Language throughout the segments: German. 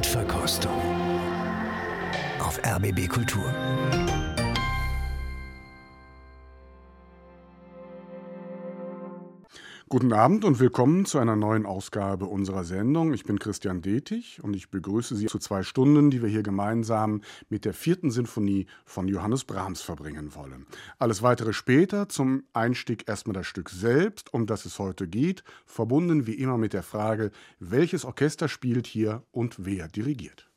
Blindverkostung auf RBB Kultur. Guten Abend und willkommen zu einer neuen Ausgabe unserer Sendung. Ich bin Christian Detig und ich begrüße Sie zu zwei Stunden, die wir hier gemeinsam mit der vierten Sinfonie von Johannes Brahms verbringen wollen. Alles weitere später, zum Einstieg erstmal das Stück selbst, um das es heute geht, verbunden wie immer mit der Frage, welches Orchester spielt hier und wer dirigiert.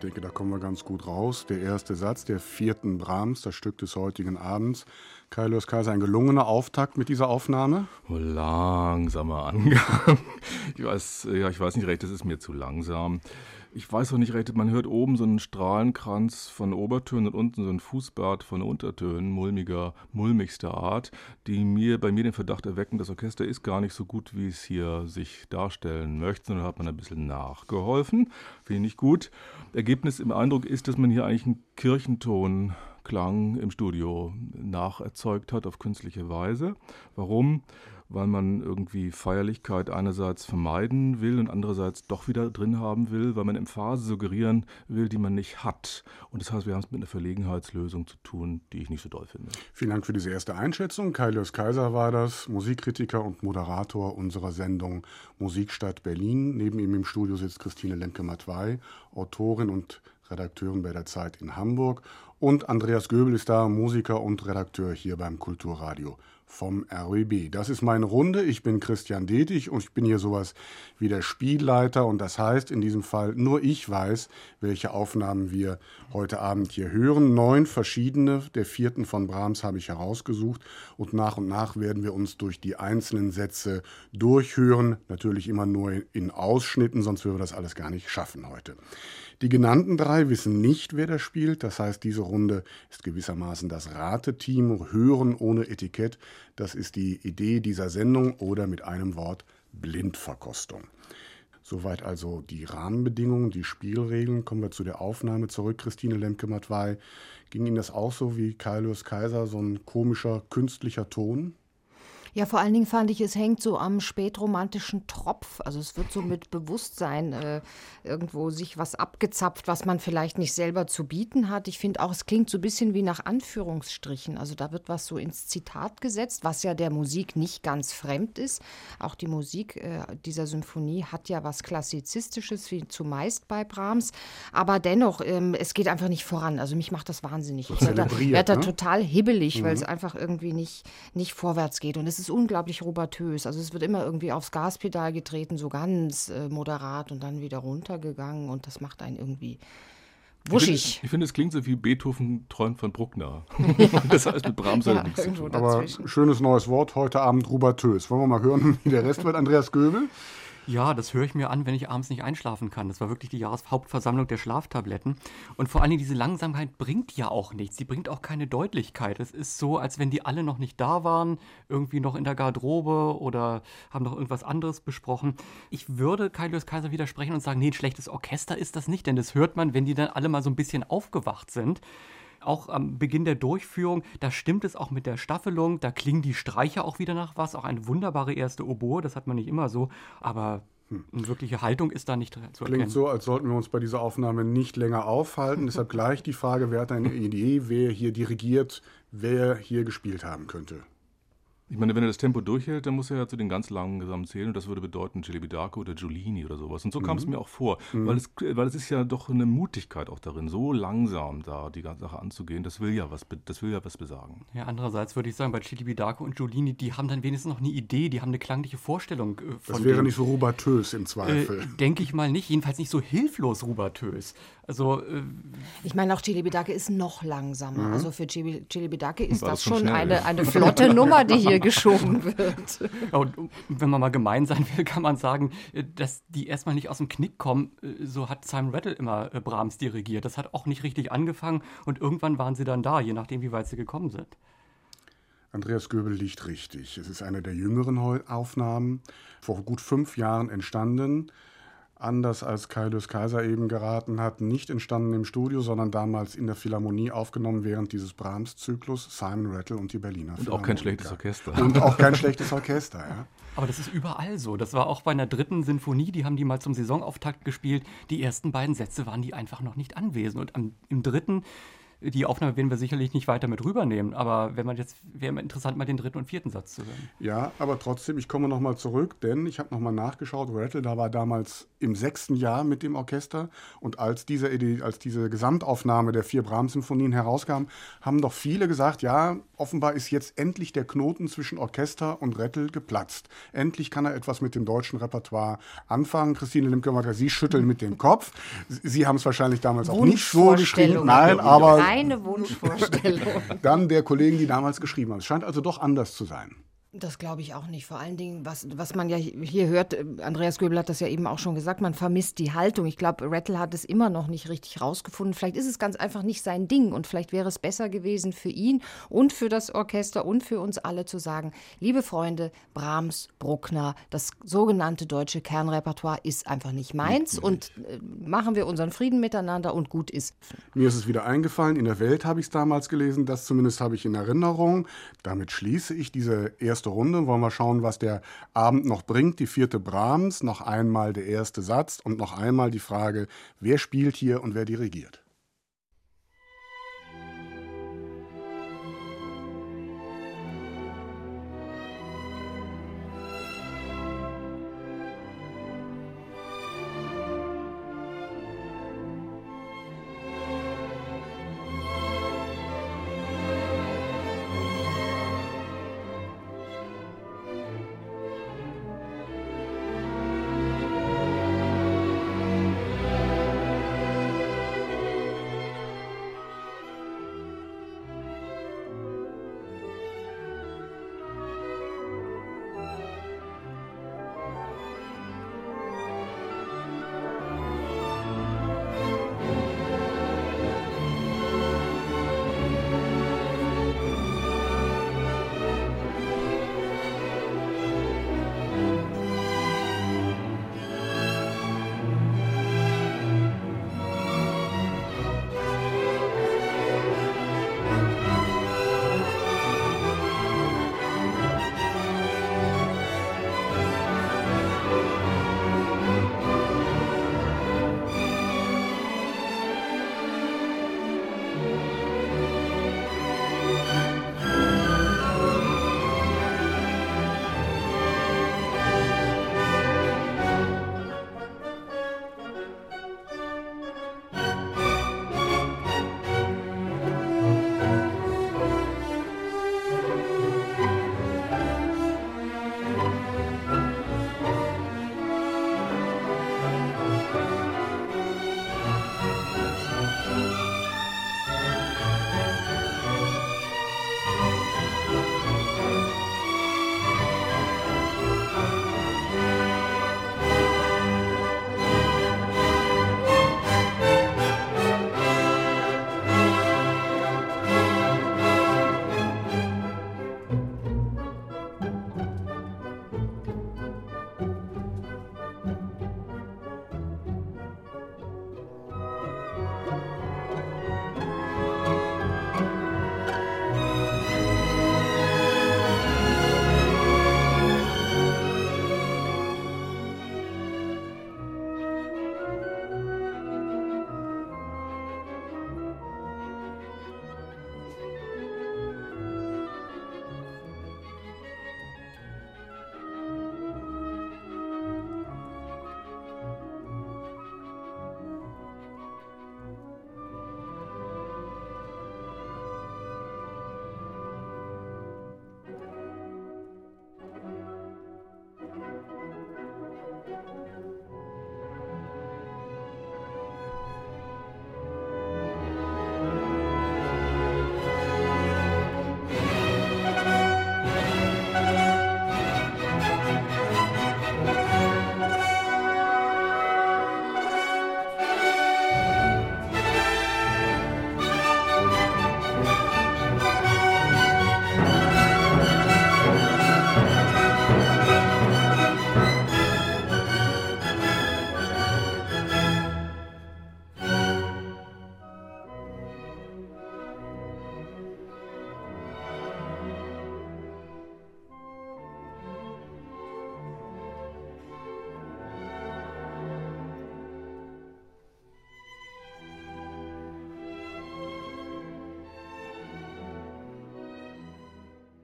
Ich denke, da kommen wir ganz gut raus. Der erste Satz der vierten Brahms, das Stück des heutigen Abends. Kaius Kaiser, ein gelungener Auftakt mit dieser Aufnahme? Oh, langsamer Angang. Ich weiß, ja, ich weiß nicht recht, das ist mir zu langsam. Ich weiß auch nicht recht, man hört oben so einen Strahlenkranz von Obertönen und unten so ein Fußbad von Untertönen, mulmiger, mulmigster Art, die mir bei mir den Verdacht erwecken, das Orchester ist gar nicht so gut, wie es hier sich darstellen möchte, sondern hat man ein bisschen nachgeholfen. Finde ich gut. Ergebnis im Eindruck ist, dass man hier eigentlich einen Kirchenton Klang im Studio nacherzeugt hat auf künstliche Weise. Warum? Weil man irgendwie Feierlichkeit einerseits vermeiden will und andererseits doch wieder drin haben will, weil man Emphase suggerieren will, die man nicht hat. Und das heißt, wir haben es mit einer Verlegenheitslösung zu tun, die ich nicht so doll finde. Vielen Dank für diese erste Einschätzung. Kailius Kaiser war das, Musikkritiker und Moderator unserer Sendung Musikstadt Berlin. Neben ihm im Studio sitzt Christine Lemke-Matwei, Autorin und Redakteurin bei der Zeit in Hamburg. Und Andreas Göbel ist da, Musiker und Redakteur hier beim Kulturradio vom RWB. Das ist meine Runde. Ich bin Christian Detig und ich bin hier sowas wie der Spielleiter. Und das heißt in diesem Fall, nur ich weiß, welche Aufnahmen wir heute Abend hier hören. Neun verschiedene der vierten von Brahms habe ich herausgesucht. Und nach und nach werden wir uns durch die einzelnen Sätze durchhören. Natürlich immer nur in Ausschnitten, sonst würden wir das alles gar nicht schaffen heute. Die genannten drei wissen nicht, wer da spielt. Das heißt, diese Runde ist gewissermaßen das Rateteam. Hören ohne Etikett. Das ist die Idee dieser Sendung oder mit einem Wort Blindverkostung. Soweit also die Rahmenbedingungen, die Spielregeln. Kommen wir zu der Aufnahme zurück. Christine Lemke-Matwei, ging Ihnen das auch so wie Kaius Kaiser, so ein komischer, künstlicher Ton? Ja, vor allen Dingen fand ich, es hängt so am spätromantischen Tropf. Also es wird so mit Bewusstsein äh, irgendwo sich was abgezapft, was man vielleicht nicht selber zu bieten hat. Ich finde auch, es klingt so ein bisschen wie nach Anführungsstrichen. Also da wird was so ins Zitat gesetzt, was ja der Musik nicht ganz fremd ist. Auch die Musik äh, dieser Symphonie hat ja was Klassizistisches, wie zumeist bei Brahms. Aber dennoch, ähm, es geht einfach nicht voran. Also mich macht das wahnsinnig. Ich werde da, werd da ne? total hibbelig, mhm. weil es einfach irgendwie nicht, nicht vorwärts geht. Und es ist unglaublich robatös. Also es wird immer irgendwie aufs Gaspedal getreten, so ganz äh, moderat und dann wieder runtergegangen und das macht einen irgendwie wuschig. Ich finde, find, es klingt so wie Beethoven träumt von Bruckner. das heißt mit Brahms ja, nichts zu tun. Aber schönes neues Wort heute Abend, robatös. Wollen wir mal hören, wie der Rest wird? Andreas Göbel? Ja, das höre ich mir an, wenn ich abends nicht einschlafen kann. Das war wirklich die Jahreshauptversammlung der Schlaftabletten. Und vor allen Dingen diese Langsamkeit bringt ja auch nichts. Sie bringt auch keine Deutlichkeit. Es ist so, als wenn die alle noch nicht da waren, irgendwie noch in der Garderobe oder haben noch irgendwas anderes besprochen. Ich würde Kaius Kaiser widersprechen und sagen, nee, ein schlechtes Orchester ist das nicht, denn das hört man, wenn die dann alle mal so ein bisschen aufgewacht sind auch am Beginn der Durchführung, da stimmt es auch mit der Staffelung, da klingen die Streicher auch wieder nach was, auch eine wunderbare erste Oboe, das hat man nicht immer so, aber hm. Eine wirkliche Haltung ist da nicht zu erkennen. Klingt so, als sollten wir uns bei dieser Aufnahme nicht länger aufhalten. Deshalb gleich die Frage, wer hat eine Idee, wer hier dirigiert, wer hier gespielt haben könnte? Ich meine, wenn er das Tempo durchhält, dann muss er ja zu den ganz langen Gesamt zählen und das würde bedeuten Celibidache oder Giulini oder sowas. Und so mhm. kam es mhm. mir auch vor, mhm. weil, es, weil es ist ja doch eine Mutigkeit auch darin, so langsam da die ganze Sache anzugehen. Das will ja was, das will ja was besagen. Ja, andererseits würde ich sagen, bei Celibidache und Giulini, die haben dann wenigstens noch eine Idee, die haben eine klangliche Vorstellung äh, von Das wäre dem. nicht so rubatös im Zweifel. Äh, Denke ich mal nicht, jedenfalls nicht so hilflos rubatös. Also, äh, ich meine, auch Celibidache ist noch langsamer. Mhm. Also für Celibidache ist das, das schon eine, eine flotte Nummer, die hier geschoben wird. Ja, und wenn man mal gemein sein will, kann man sagen, äh, dass die erstmal nicht aus dem Knick kommen. Äh, so hat Simon Rattle immer äh, Brahms dirigiert. Das hat auch nicht richtig angefangen und irgendwann waren sie dann da, je nachdem, wie weit sie gekommen sind. Andreas Göbel liegt richtig. Es ist eine der jüngeren Aufnahmen, vor gut fünf Jahren entstanden anders als Kaius Kaiser eben geraten hat, nicht entstanden im Studio, sondern damals in der Philharmonie aufgenommen während dieses Brahms-Zyklus, Simon Rattle und die Berliner Und auch kein schlechtes Orchester. Und auch kein schlechtes Orchester, ja. Aber das ist überall so. Das war auch bei einer dritten Sinfonie, die haben die mal zum Saisonauftakt gespielt. Die ersten beiden Sätze waren die einfach noch nicht anwesend. Und am, im dritten die Aufnahme werden wir sicherlich nicht weiter mit rübernehmen, aber wenn man jetzt, wäre interessant, mal den dritten und vierten Satz zu hören. Ja, aber trotzdem, ich komme nochmal zurück, denn ich habe nochmal nachgeschaut, Rattle, da war damals im sechsten Jahr mit dem Orchester und als diese, als diese Gesamtaufnahme der vier Brahms-Symphonien herauskam, haben doch viele gesagt, ja, offenbar ist jetzt endlich der Knoten zwischen Orchester und Rattle geplatzt. Endlich kann er etwas mit dem deutschen Repertoire anfangen. Christine Limke, Sie schütteln mit dem Kopf. Sie haben es wahrscheinlich damals auch nicht so geschrieben. Nein, aber reine Wunschvorstellung. Dann der Kollegen, die damals geschrieben haben. Es scheint also doch anders zu sein. Das glaube ich auch nicht. Vor allen Dingen, was, was man ja hier hört, äh, Andreas Göbel hat das ja eben auch schon gesagt, man vermisst die Haltung. Ich glaube, Rattle hat es immer noch nicht richtig rausgefunden. Vielleicht ist es ganz einfach nicht sein Ding und vielleicht wäre es besser gewesen für ihn und für das Orchester und für uns alle zu sagen, liebe Freunde, Brahms, Bruckner, das sogenannte deutsche Kernrepertoire ist einfach nicht meins und äh, machen wir unseren Frieden miteinander und gut ist. Mir ist es wieder eingefallen, in der Welt habe ich es damals gelesen, das zumindest habe ich in Erinnerung. Damit schließe ich diese erste erste Runde. Wollen wir schauen, was der Abend noch bringt. Die vierte Brahms, noch einmal der erste Satz und noch einmal die Frage, wer spielt hier und wer dirigiert.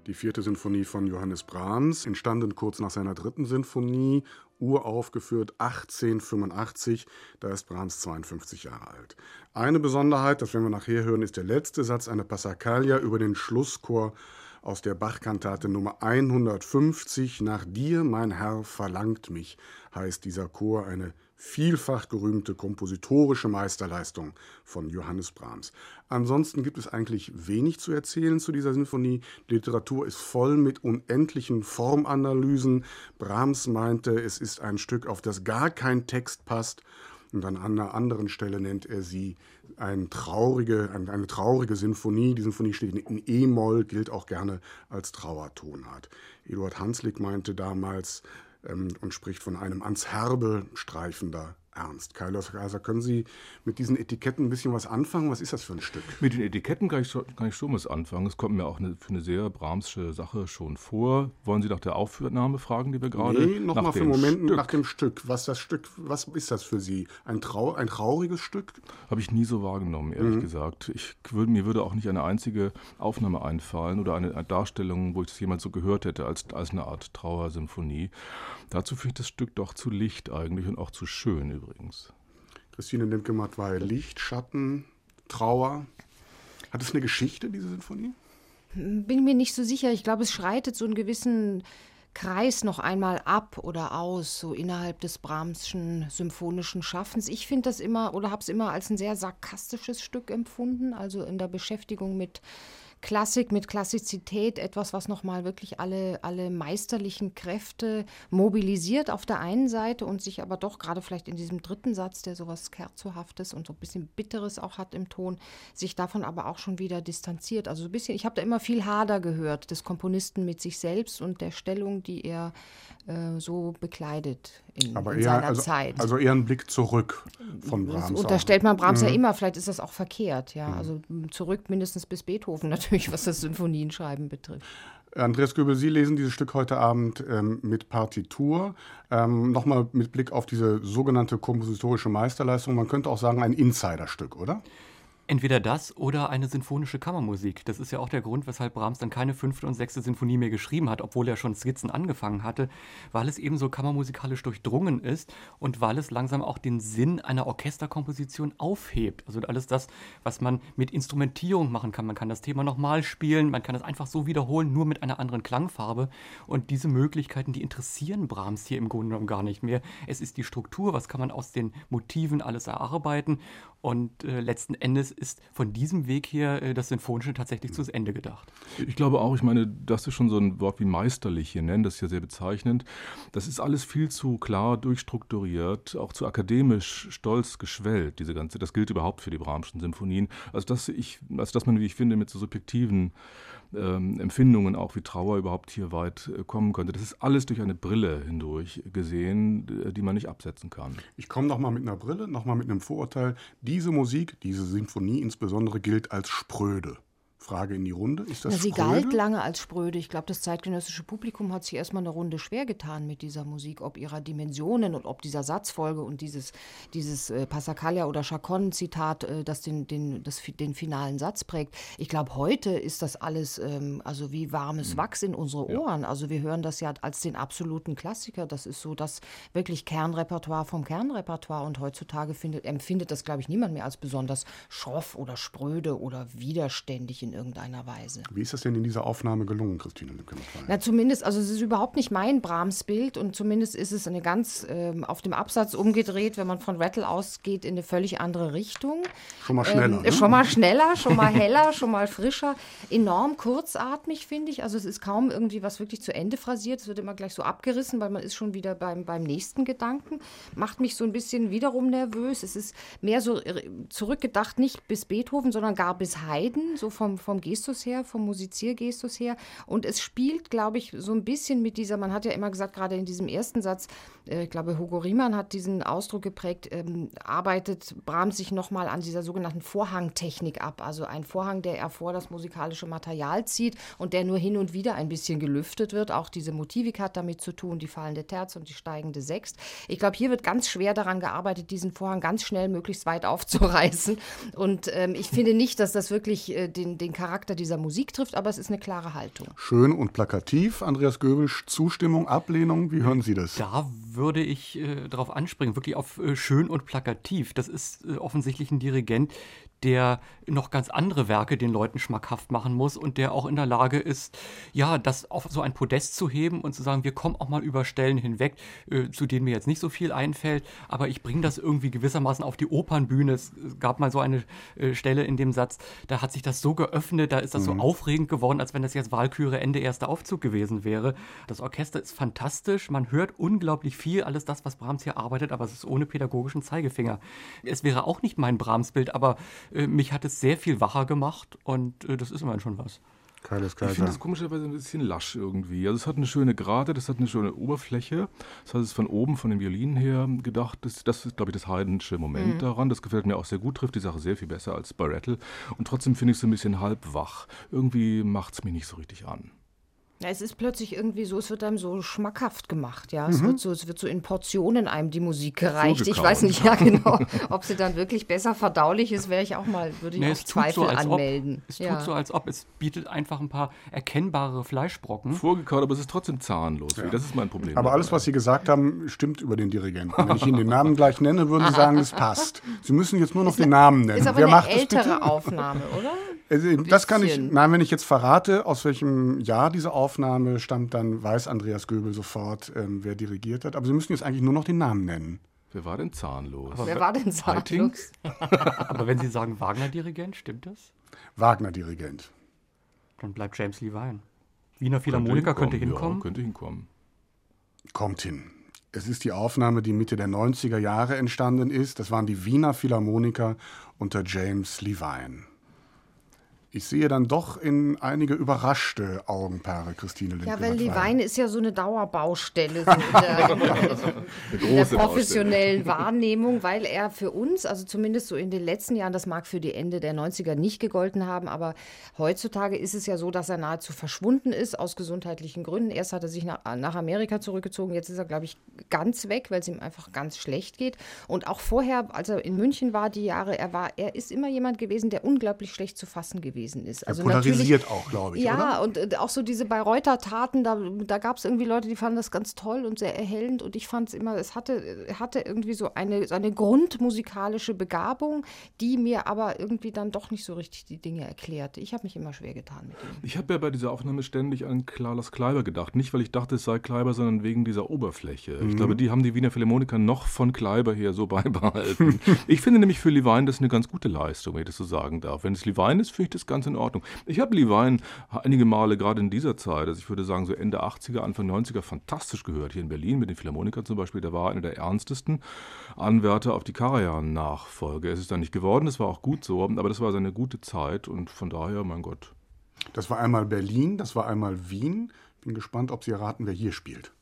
Die vierte Sinfonie von Johannes Brahms, entstanden kurz nach seiner dritten Sinfonie, uraufgeführt 1885, da ist Brahms 52 Jahre alt. Eine Besonderheit, das werden wir nachher hören, ist der letzte Satz, eine Passacaglia über den Schlusschor aus der Bachkantate Nummer 150. Nach dir, mein Herr, verlangt mich, heißt dieser Chor, eine vielfach gerühmte kompositorische Meisterleistung von Johannes Brahms. Ansonsten gibt es eigentlich wenig zu erzählen zu dieser Sinfonie. Die Literatur ist voll mit unendlichen Formanalysen. Brahms meinte, es ist ein Stück, auf das gar kein Text passt. Und an einer anderen Stelle nennt er sie ein traurige, eine traurige Sinfonie. Die Sinfonie steht in E-Moll, gilt auch gerne als Trauertonart. Eduard Hanslick meinte damals, ähm, und spricht von einem ans Herbe streifender ernst. Kailos Kaiser, können Sie mit diesen Etiketten ein bisschen was anfangen? Was ist das für ein Stück? Mit den Etiketten kann ich, kann ich schon was anfangen. Es kommt mir auch eine, für eine sehr Brahmsche Sache schon vor. Wollen Sie nach der Aufnahme fragen, die wir gerade? Nee, nochmal für einen Moment Stück. nach dem Stück. Was das Stück, was ist das für Sie? Ein, Trau ein trauriges Stück? Habe ich nie so wahrgenommen, ehrlich mhm. gesagt. Ich würde, mir würde auch nicht eine einzige Aufnahme einfallen oder eine, eine Darstellung, wo ich das jemals so gehört hätte, als, als eine Art Trauersymphonie. Dazu finde ich das Stück doch zu licht eigentlich und auch zu schön übrigens. Christine Lemke-Matt war Licht, Schatten, Trauer. Hat es eine Geschichte, diese Sinfonie? Bin mir nicht so sicher. Ich glaube, es schreitet so einen gewissen Kreis noch einmal ab oder aus, so innerhalb des Brahmschen symphonischen Schaffens. Ich finde das immer oder habe es immer als ein sehr sarkastisches Stück empfunden, also in der Beschäftigung mit Klassik mit Klassizität, etwas, was nochmal wirklich alle, alle meisterlichen Kräfte mobilisiert auf der einen Seite und sich aber doch gerade vielleicht in diesem dritten Satz, der sowas Kerzohaftes und so ein bisschen Bitteres auch hat im Ton, sich davon aber auch schon wieder distanziert. Also ein bisschen, ich habe da immer viel Hader gehört des Komponisten mit sich selbst und der Stellung, die er äh, so bekleidet in, Aber in eher, seiner also, Zeit. Also eher ein Blick zurück von Brahms. Das unterstellt man Brahms mhm. ja immer, vielleicht ist das auch verkehrt, ja. Mhm. Also zurück mindestens bis Beethoven natürlich, was das Sinfonienschreiben betrifft. Andreas Göbel, Sie lesen dieses Stück heute Abend ähm, mit Partitur. Ähm, Nochmal mit Blick auf diese sogenannte kompositorische Meisterleistung. Man könnte auch sagen, ein Insiderstück, oder? Entweder das oder eine sinfonische Kammermusik. Das ist ja auch der Grund, weshalb Brahms dann keine fünfte und sechste Sinfonie mehr geschrieben hat, obwohl er schon Skizzen angefangen hatte, weil es eben so kammermusikalisch durchdrungen ist und weil es langsam auch den Sinn einer Orchesterkomposition aufhebt. Also alles das, was man mit Instrumentierung machen kann. Man kann das Thema nochmal spielen, man kann es einfach so wiederholen, nur mit einer anderen Klangfarbe. Und diese Möglichkeiten, die interessieren Brahms hier im Grunde genommen gar nicht mehr. Es ist die Struktur, was kann man aus den Motiven alles erarbeiten. Und äh, letzten Endes ist von diesem Weg her äh, das Sinfonische tatsächlich zu Ende gedacht. Ich glaube auch, ich meine, das ist schon so ein Wort wie meisterlich hier nennen, das ist ja sehr bezeichnend. Das ist alles viel zu klar durchstrukturiert, auch zu akademisch stolz geschwellt, diese ganze, das gilt überhaupt für die Brahmschen Sinfonien. Also dass ich, also dass man, wie ich finde, mit so subjektiven ähm, Empfindungen, auch wie Trauer überhaupt hier weit äh, kommen könnte. Das ist alles durch eine Brille hindurch gesehen, die man nicht absetzen kann. Ich komme nochmal mit einer Brille, nochmal mit einem Vorurteil. Diese Musik, diese Sinfonie insbesondere, gilt als spröde. Frage in die Runde. Ist das Na, sie spröde? galt lange als spröde. Ich glaube, das zeitgenössische Publikum hat sich erstmal eine Runde schwer getan mit dieser Musik, ob ihrer Dimensionen und ob dieser Satzfolge und dieses, dieses äh, Passacaglia oder Chacon-Zitat, äh, das, den, den, das den finalen Satz prägt. Ich glaube, heute ist das alles ähm, also wie warmes mhm. Wachs in unsere Ohren. Ja. Also wir hören das ja als den absoluten Klassiker. Das ist so das wirklich Kernrepertoire vom Kernrepertoire. Und heutzutage findet, empfindet das, glaube ich, niemand mehr als besonders schroff oder spröde oder widerständig in irgendeiner Weise. Wie ist das denn in dieser Aufnahme gelungen, Christine Na, zumindest, also es ist überhaupt nicht mein Brahms-Bild und zumindest ist es eine ganz ähm, auf dem Absatz umgedreht, wenn man von Rattle ausgeht, in eine völlig andere Richtung. Schon mal schneller. Ähm, ne? Schon mal schneller, schon mal heller, schon mal frischer. Enorm kurzatmig, finde ich. Also es ist kaum irgendwie was wirklich zu Ende phrasiert. Es wird immer gleich so abgerissen, weil man ist schon wieder beim, beim nächsten Gedanken. Macht mich so ein bisschen wiederum nervös. Es ist mehr so äh, zurückgedacht, nicht bis Beethoven, sondern gar bis Haydn, so vom, vom Gestus her, vom Musiziergestus her. Und es spielt, glaube ich, so ein bisschen mit dieser, man hat ja immer gesagt, gerade in diesem ersten Satz, äh, ich glaube, Hugo Riemann hat diesen Ausdruck geprägt, ähm, arbeitet Brahms sich nochmal an dieser sogenannten Vorhangtechnik ab. Also ein Vorhang, der er vor das musikalische Material zieht und der nur hin und wieder ein bisschen gelüftet wird. Auch diese Motivik hat damit zu tun, die fallende Terz und die steigende Sext. Ich glaube, hier wird ganz schwer daran gearbeitet, diesen Vorhang ganz schnell möglichst weit aufzureißen. Und ähm, ich finde nicht, dass das wirklich äh, den, den den Charakter dieser Musik trifft, aber es ist eine klare Haltung. Schön und plakativ. Andreas Göbel, Zustimmung, Ablehnung, wie hören Sie das? Da würde ich äh, darauf anspringen, wirklich auf äh, schön und plakativ. Das ist äh, offensichtlich ein Dirigent, der noch ganz andere Werke den Leuten schmackhaft machen muss und der auch in der Lage ist, ja, das auf so ein Podest zu heben und zu sagen, wir kommen auch mal über Stellen hinweg, äh, zu denen mir jetzt nicht so viel einfällt, aber ich bringe das irgendwie gewissermaßen auf die Opernbühne. Es gab mal so eine äh, Stelle in dem Satz, da hat sich das so geöffnet, da ist das mhm. so aufregend geworden, als wenn das jetzt Wahlküre Ende erster Aufzug gewesen wäre. Das Orchester ist fantastisch, man hört unglaublich viel, alles das, was Brahms hier arbeitet, aber es ist ohne pädagogischen Zeigefinger. Es wäre auch nicht mein Brahms-Bild, aber mich hat es sehr viel wacher gemacht und äh, das ist immerhin schon was. Keiles Ich finde es komischerweise ein bisschen lasch irgendwie. Also es hat eine schöne Gerade, das hat eine schöne Oberfläche. Das heißt, es ist von oben, von den Violinen her gedacht. Das, das ist, glaube ich, das heidensche Moment mhm. daran. Das gefällt mir auch sehr gut, trifft die Sache sehr viel besser als bei Rattle. Und trotzdem finde ich es ein bisschen halb wach. Irgendwie macht es mich nicht so richtig an. Ja, es ist plötzlich irgendwie so, es wird einem so schmackhaft gemacht, ja. Es, mhm. wird so, es wird so in Portionen einem die Musik gereicht. Ich weiß nicht, ja genau, ob sie dann wirklich besser verdaulich ist, wäre ich auch mal, würde ich nee, auch Zweifel so, anmelden. Ob, es ja. tut so, als ob es bietet einfach ein paar erkennbare Fleischbrocken. Vorgekaut, aber es ist trotzdem zahnlos. Ja. Das ist mein Problem. Aber alles, was Sie gesagt haben, stimmt über den Dirigenten. Wenn ich Ihnen den Namen gleich nenne, würden Sie sagen, es passt. Sie müssen jetzt nur noch ist den Namen nennen. Ist aber Wer eine ältere Aufnahme, oder? Also, das kann ich, nein, wenn ich jetzt verrate, aus welchem Jahr diese Aufnahme stammt, dann weiß Andreas Göbel sofort, ähm, wer dirigiert hat. Aber Sie müssen jetzt eigentlich nur noch den Namen nennen. Wer war denn zahnlos? Aber wer war denn zahnlos? Aber wenn Sie sagen Wagner-Dirigent, stimmt das? Wagner-Dirigent. Dann bleibt James Levine. Wiener Philharmoniker könnte hinkommen. Ja, könnte hinkommen. Kommt hin. Es ist die Aufnahme, die Mitte der 90er Jahre entstanden ist. Das waren die Wiener Philharmoniker unter James Levine. Ich sehe dann doch in einige überraschte Augenpaare, Christine Lindgren. Ja, weil die Weine ist ja so eine Dauerbaustelle so in der, in der professionellen Baustelle. Wahrnehmung, weil er für uns, also zumindest so in den letzten Jahren, das mag für die Ende der 90er nicht gegolten haben, aber heutzutage ist es ja so, dass er nahezu verschwunden ist aus gesundheitlichen Gründen. Erst hat er sich nach, nach Amerika zurückgezogen, jetzt ist er, glaube ich, ganz weg, weil es ihm einfach ganz schlecht geht. Und auch vorher, als er in München war, die Jahre, er war, er ist immer jemand gewesen, der unglaublich schlecht zu fassen gewesen gewesen ist. Also er polarisiert auch, glaube ich. Ja, oder? und äh, auch so diese Bayreuther Taten, da, da gab es irgendwie Leute, die fanden das ganz toll und sehr erhellend. Und ich fand es immer, es hatte, hatte irgendwie so eine, so eine grundmusikalische Begabung, die mir aber irgendwie dann doch nicht so richtig die Dinge erklärte. Ich habe mich immer schwer getan mit ihm. Ich habe ja bei dieser Aufnahme ständig an Klaas Kleiber gedacht. Nicht, weil ich dachte, es sei Kleiber, sondern wegen dieser Oberfläche. Mhm. Ich glaube, die haben die Wiener Philharmoniker noch von Kleiber her so beibehalten. ich finde nämlich für Levine das eine ganz gute Leistung, wenn ich das so sagen darf. Wenn es Levine ist, finde ich das ganz ganz in Ordnung. Ich habe Levine einige Male gerade in dieser Zeit, also ich würde sagen so Ende 80er, Anfang 90er, fantastisch gehört. Hier in Berlin mit den Philharmonikern zum Beispiel, der war einer der ernstesten Anwärter auf die Karajan-Nachfolge. Es ist dann nicht geworden, das war auch gut so, aber das war seine gute Zeit und von daher, mein Gott. Das war einmal Berlin, das war einmal Wien. Bin gespannt, ob Sie erraten, wer hier spielt.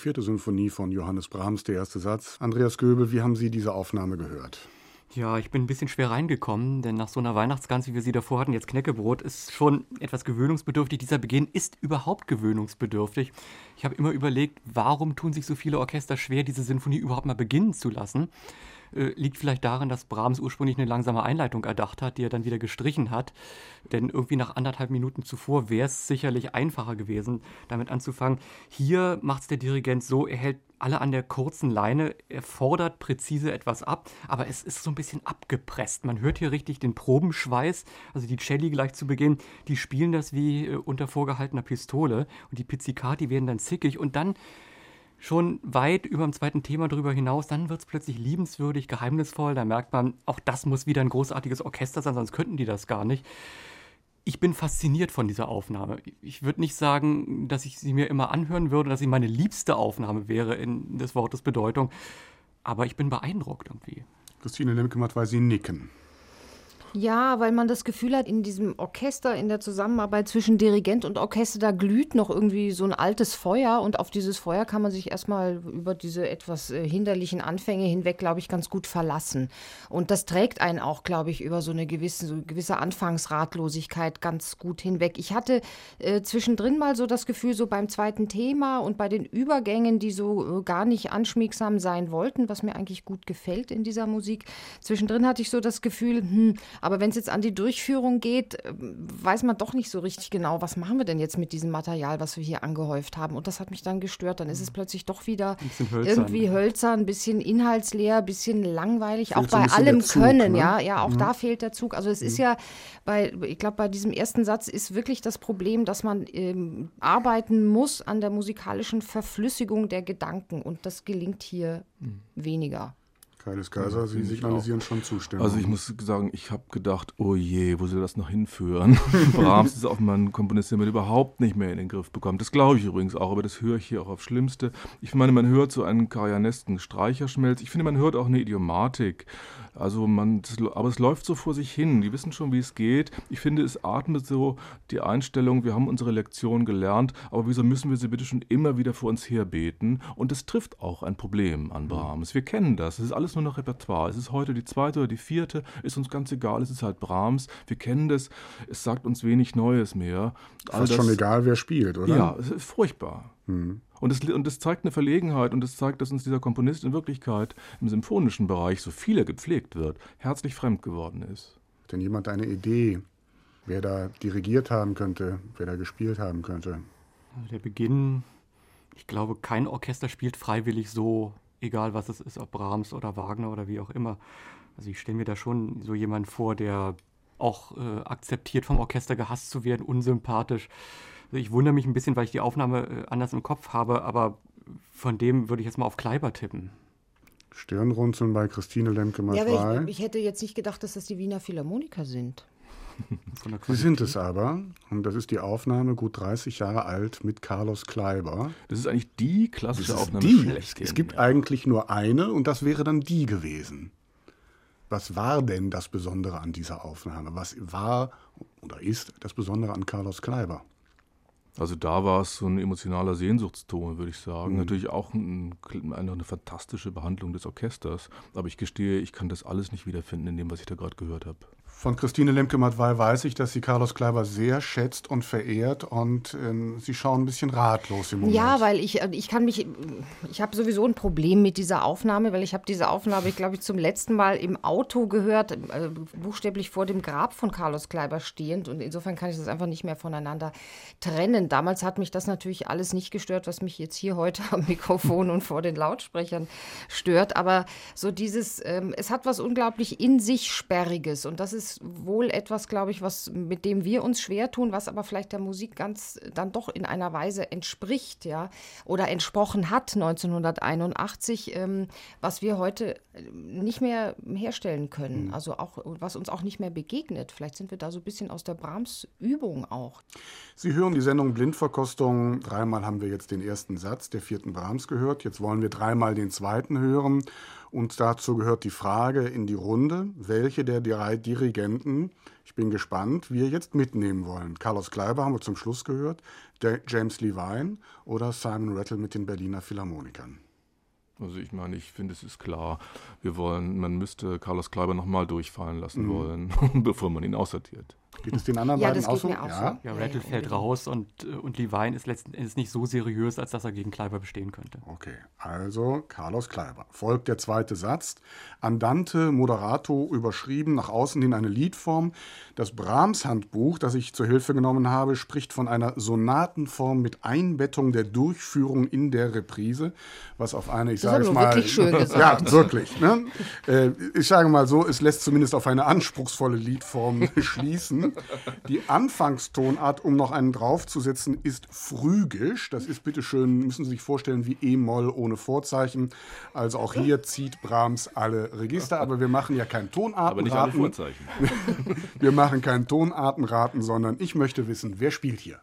Vierte Sinfonie von Johannes Brahms, der erste Satz. Andreas Göbel, wie haben Sie diese Aufnahme gehört? Ja, ich bin ein bisschen schwer reingekommen, denn nach so einer Weihnachtsgans, wie wir sie davor hatten, jetzt Knäckebrot, ist schon etwas gewöhnungsbedürftig. Dieser Beginn ist überhaupt gewöhnungsbedürftig. Ich habe immer überlegt, warum tun sich so viele Orchester schwer, diese Sinfonie überhaupt mal beginnen zu lassen. Äh, liegt vielleicht daran, dass Brahms ursprünglich eine langsame Einleitung erdacht hat, die er dann wieder gestrichen hat. Denn irgendwie nach anderthalb Minuten zuvor wäre es sicherlich einfacher gewesen, damit anzufangen. Hier macht es der Dirigent so, er hält alle an der kurzen Leine, er fordert präzise etwas ab, aber es ist so ein bisschen abgepresst. Man hört hier richtig den Probenschweiß, also die Celli gleich zu Beginn, die spielen das wie äh, unter vorgehaltener Pistole und die Pizzicati werden dann zickig und dann schon weit über dem zweiten Thema drüber hinaus, dann wird es plötzlich liebenswürdig, geheimnisvoll. Da merkt man, auch das muss wieder ein großartiges Orchester sein, sonst könnten die das gar nicht. Ich bin fasziniert von dieser Aufnahme. Ich würde nicht sagen, dass ich sie mir immer anhören würde, dass sie meine liebste Aufnahme wäre in des Wortes Bedeutung, aber ich bin beeindruckt irgendwie. Christine Lemke macht, weil Sie nicken. Ja, weil man das Gefühl hat, in diesem Orchester, in der Zusammenarbeit zwischen Dirigent und Orchester, da glüht noch irgendwie so ein altes Feuer und auf dieses Feuer kann man sich erstmal über diese etwas äh, hinderlichen Anfänge hinweg, glaube ich, ganz gut verlassen. Und das trägt einen auch, glaube ich, über so eine gewisse, so gewisse Anfangsratlosigkeit ganz gut hinweg. Ich hatte äh, zwischendrin mal so das Gefühl, so beim zweiten Thema und bei den Übergängen, die so äh, gar nicht anschmiegsam sein wollten, was mir eigentlich gut gefällt in dieser Musik, zwischendrin hatte ich so das Gefühl, hm, aber wenn es jetzt an die Durchführung geht, ähm, weiß man doch nicht so richtig genau, was machen wir denn jetzt mit diesem Material, was wir hier angehäuft haben. Und das hat mich dann gestört. Dann ist es plötzlich doch wieder hölzern, irgendwie hölzern, ein bisschen inhaltsleer, ein bisschen langweilig, Fehlt auch bei allem Zug, Können, ne? ja. Ja, auch mhm. da fehlt der Zug. Also es mhm. ist ja bei, ich glaube, bei diesem ersten Satz ist wirklich das Problem, dass man ähm, arbeiten muss an der musikalischen Verflüssigung der Gedanken. Und das gelingt hier mhm. weniger. Kailis Kaiser, Sie signalisieren schon Zustimmung. Also ich muss sagen, ich habe gedacht, oh je, wo soll das noch hinführen? Brahms ist auch mein Komponist, den man überhaupt nicht mehr in den Griff bekommt. Das glaube ich übrigens auch, aber das höre ich hier auch aufs Schlimmste. Ich meine, man hört so einen karajanesken Streicherschmelz. Ich finde, man hört auch eine Idiomatik. Also man, das, aber es läuft so vor sich hin. Die wissen schon, wie es geht. Ich finde, es atmet so die Einstellung, wir haben unsere Lektion gelernt, aber wieso müssen wir sie bitte schon immer wieder vor uns herbeten? Und das trifft auch ein Problem an Brahms. Wir kennen das. Es ist alles nur noch Repertoire. Es ist heute die zweite oder die vierte, ist uns ganz egal. Es ist halt Brahms. Wir kennen das. Es sagt uns wenig Neues mehr. Fast schon egal, wer spielt, oder? Ja, es ist furchtbar. Hm. Und es, und es zeigt eine Verlegenheit und es zeigt, dass uns dieser Komponist in Wirklichkeit im symphonischen Bereich, so viel er gepflegt wird, herzlich fremd geworden ist. Hat denn jemand eine Idee, wer da dirigiert haben könnte, wer da gespielt haben könnte? Der Beginn, ich glaube, kein Orchester spielt freiwillig so, egal was es ist, ob Brahms oder Wagner oder wie auch immer. Also ich stelle mir da schon so jemanden vor, der auch äh, akzeptiert vom Orchester gehasst zu werden, unsympathisch ich wundere mich ein bisschen, weil ich die Aufnahme äh, anders im Kopf habe, aber von dem würde ich jetzt mal auf Kleiber tippen. Stirnrunzeln bei Christine Lemke mal ja, ich, ich, hätte jetzt nicht gedacht, dass das die Wiener Philharmoniker sind. Sie sind es aber, und das ist die Aufnahme, gut 30 Jahre alt, mit Carlos Kleiber. Das ist eigentlich die klassische Aufnahme. Die. Es gibt ja. eigentlich nur eine, und das wäre dann die gewesen. Was war denn das Besondere an dieser Aufnahme? Was war oder ist das Besondere an Carlos Kleiber? Also da war es so ein emotionaler Sehnsuchtston, würde ich sagen. Mhm. Natürlich auch ein, eine, eine fantastische Behandlung des Orchesters. Aber ich gestehe, ich kann das alles nicht wiederfinden in dem, was ich da gerade gehört habe. Von Christine Lemke-Matwei weiß ich, dass sie Carlos Kleiber sehr schätzt und verehrt und ähm, sie schauen ein bisschen ratlos im Moment. Ja, weil ich, äh, ich kann mich, ich habe sowieso ein Problem mit dieser Aufnahme, weil ich habe diese Aufnahme, ich glaube ich, zum letzten Mal im Auto gehört, äh, buchstäblich vor dem Grab von Carlos Kleiber stehend und insofern kann ich das einfach nicht mehr voneinander trennen. Damals hat mich das natürlich alles nicht gestört, was mich jetzt hier heute am Mikrofon und vor den Lautsprechern stört, aber so dieses, ähm, es hat was unglaublich in sich Sperriges und das ist ist wohl etwas, glaube ich, was, mit dem wir uns schwer tun, was aber vielleicht der Musik ganz dann doch in einer Weise entspricht, ja, oder entsprochen hat 1981, ähm, was wir heute äh, nicht mehr herstellen können. Mhm. Also auch, was uns auch nicht mehr begegnet. Vielleicht sind wir da so ein bisschen aus der Brahms-Übung auch. Sie hören die Sendung Blindverkostung. Dreimal haben wir jetzt den ersten Satz der vierten Brahms gehört. Jetzt wollen wir dreimal den zweiten hören. Und dazu gehört die Frage in die Runde, welche der drei Dirigenten, ich bin gespannt, wir jetzt mitnehmen wollen. Carlos Kleiber haben wir zum Schluss gehört, James Levine oder Simon Rattle mit den Berliner Philharmonikern. Also ich meine, ich finde, es ist klar, wir wollen, man müsste Carlos Kleiber nochmal durchfallen lassen mhm. wollen, bevor man ihn aussortiert. Geht es den anderen ja, beiden auch so? Ja, ja, ja, Rattle fällt raus und, äh, und Levine ist letzten Endes nicht so seriös, als dass er gegen Kleiber bestehen könnte. Okay, also Carlos Kleiber. Folgt der zweite Satz. Andante Moderato überschrieben, nach außen hin eine Liedform. Das Brahms-Handbuch, das ich zur Hilfe genommen habe, spricht von einer Sonatenform mit Einbettung der Durchführung in der Reprise, was auf eine, ich sage es mal. Wirklich schön gesagt. Ja, wirklich. Ne? Äh, ich sage mal so, es lässt zumindest auf eine anspruchsvolle Liedform schließen. Die Anfangstonart, um noch einen draufzusetzen, ist phrygisch. Das ist bitteschön, müssen Sie sich vorstellen, wie E-Moll ohne Vorzeichen. Also auch hier zieht Brahms alle Register, aber wir machen ja kein Tonartenraten. Aber nicht alle Vorzeichen. wir machen kein Tonartenraten, sondern ich möchte wissen, wer spielt hier?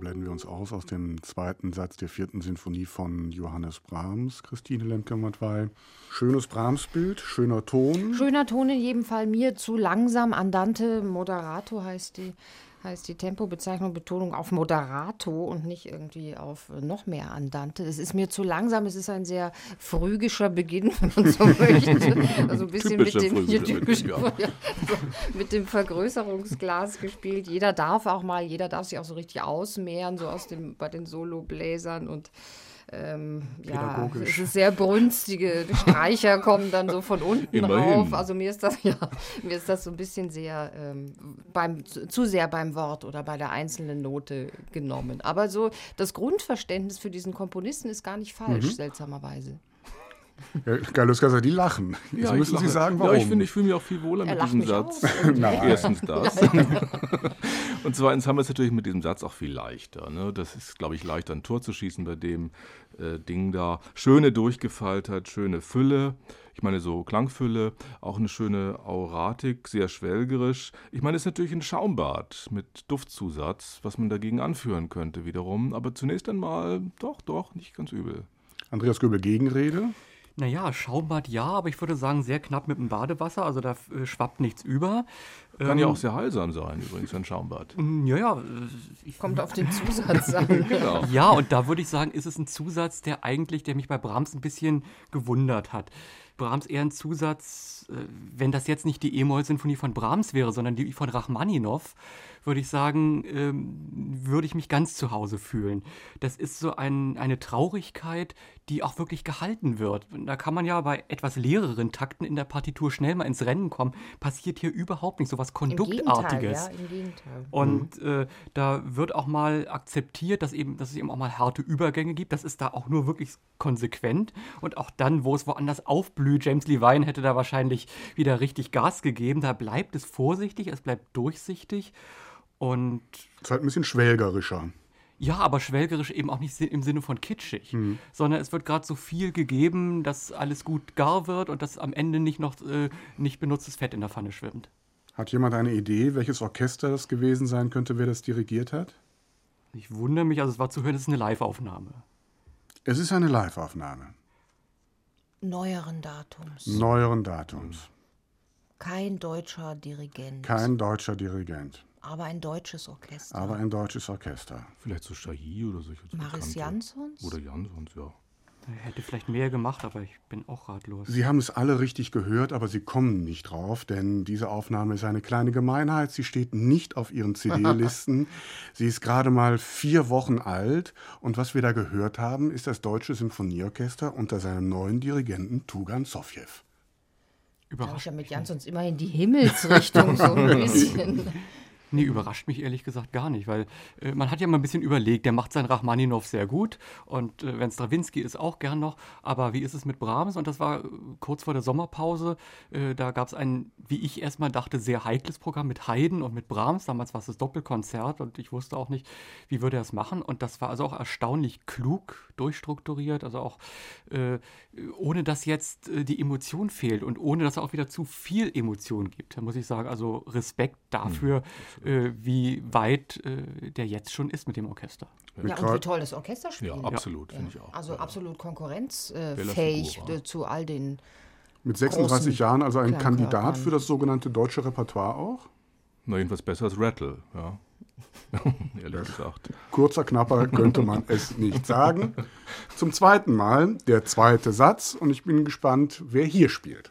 Blenden wir uns aus aus dem zweiten Satz der vierten Sinfonie von Johannes Brahms, Christine Lemke-Matwei. Schönes Brahms-Bild, schöner Ton. Schöner Ton in jedem Fall. Mir zu langsam. Andante Moderato heißt die heißt die Tempobezeichnung Betonung auf Moderato und nicht irgendwie auf noch mehr Andante. Das ist mir zu langsam. Es ist ein sehr phrygischer Beginn, wenn man so möchte. Also ein bisschen mit dem, typisch, ja. Ja, so mit dem Vergrößerungsglas gespielt. Jeder darf auch mal, jeder darf sich auch so richtig ausmehren, so aus dem, bei den Solobläsern und ähm, ja, es ist sehr brünstige Streicher kommen dann so von unten Immerhin. rauf. Also mir ist das ja, mir ist das so ein bisschen sehr ähm, beim zu sehr beim Wort oder bei der einzelnen Note genommen. Aber so das Grundverständnis für diesen Komponisten ist gar nicht falsch, mhm. seltsamerweise. Ja, Gallus Casa, die lachen. Jetzt ja, müssen Sie sagen, warum. Ja, ich finde, ich fühle mich auch viel wohler er mit diesem Satz. Erstens das. Und zweitens haben wir es natürlich mit diesem Satz auch viel leichter. Ne? Das ist, glaube ich, leichter, ein Tor zu schießen bei dem äh, Ding da. Schöne Durchgefeiltheit, schöne Fülle. Ich meine, so Klangfülle, auch eine schöne Auratik, sehr schwelgerisch. Ich meine, es ist natürlich ein Schaumbad mit Duftzusatz, was man dagegen anführen könnte wiederum. Aber zunächst einmal doch, doch, nicht ganz übel. Andreas Göbel, Gegenrede? Naja, Schaumbad ja, aber ich würde sagen, sehr knapp mit dem Badewasser, also da äh, schwappt nichts über. Kann ähm, ja auch sehr heilsam sein, übrigens, ein Schaumbad. Mm, ja, ja. Äh, Kommt auf den Zusatz an. genau. Ja, und da würde ich sagen, ist es ein Zusatz, der eigentlich, der mich bei Brahms ein bisschen gewundert hat. Brahms eher ein Zusatz, äh, wenn das jetzt nicht die E-Moll-Sinfonie von Brahms wäre, sondern die von Rachmaninow, würde ich sagen, ähm, würde ich mich ganz zu Hause fühlen. Das ist so ein, eine Traurigkeit, die auch wirklich gehalten wird. Da kann man ja bei etwas leereren Takten in der Partitur schnell mal ins Rennen kommen. Passiert hier überhaupt nicht so was Konduktartiges. Im Gegenteil, ja, im Gegenteil. Und mhm. äh, da wird auch mal akzeptiert, dass, eben, dass es eben auch mal harte Übergänge gibt. Das ist da auch nur wirklich konsequent. Und auch dann, wo es woanders aufblüht, James Levine hätte da wahrscheinlich wieder richtig Gas gegeben. Da bleibt es vorsichtig, es bleibt durchsichtig. Und es ist halt ein bisschen schwelgerischer. Ja, aber schwelgerisch eben auch nicht im Sinne von kitschig, mhm. sondern es wird gerade so viel gegeben, dass alles gut gar wird und dass am Ende nicht noch äh, nicht benutztes Fett in der Pfanne schwimmt. Hat jemand eine Idee, welches Orchester das gewesen sein könnte, wer das dirigiert hat? Ich wundere mich, also es war zu hören, es ist eine Live-Aufnahme. Es ist eine Live-Aufnahme. Neueren Datums. Neueren Datums. Kein deutscher Dirigent. Kein deutscher Dirigent. Aber ein deutsches Orchester. Aber ein deutsches Orchester. Vielleicht so Shahi oder solche. Maris Jansons? Oder Jansons, ja. Er hätte vielleicht mehr gemacht, aber ich bin auch ratlos. Sie haben es alle richtig gehört, aber Sie kommen nicht drauf, denn diese Aufnahme ist eine kleine Gemeinheit. Sie steht nicht auf Ihren CD-Listen. Sie ist gerade mal vier Wochen alt und was wir da gehört haben, ist das Deutsche Symphonieorchester unter seinem neuen Dirigenten Tugan Sofjew. Überrascht. Da ich ja mit Jansons immer in die Himmelsrichtung so ein bisschen. Nee, überrascht mich ehrlich gesagt gar nicht, weil äh, man hat ja mal ein bisschen überlegt, der macht sein Rachmaninow sehr gut und äh, wenn Strawinski ist auch gern noch, aber wie ist es mit Brahms? Und das war äh, kurz vor der Sommerpause, äh, da gab es ein, wie ich erstmal dachte, sehr heikles Programm mit Haydn und mit Brahms, damals war es das Doppelkonzert und ich wusste auch nicht, wie würde er es machen. Und das war also auch erstaunlich klug durchstrukturiert, also auch äh, ohne dass jetzt die Emotion fehlt und ohne dass er auch wieder zu viel Emotion gibt, da muss ich sagen, also Respekt dafür, mhm äh, wie weit äh, der jetzt schon ist mit dem Orchester. Ja, und wie toll das Orchester spielt. Ja, absolut, ja. finde ich auch. Also absolut konkurrenzfähig äh, zu all den. Mit 36 Jahren also ein Kandidat für das sogenannte deutsche Repertoire auch? Na, jedenfalls besser als Rattle, ja. Ehrlich gesagt. Kurzer, knapper könnte man es nicht sagen. Zum zweiten Mal der zweite Satz und ich bin gespannt, wer hier spielt.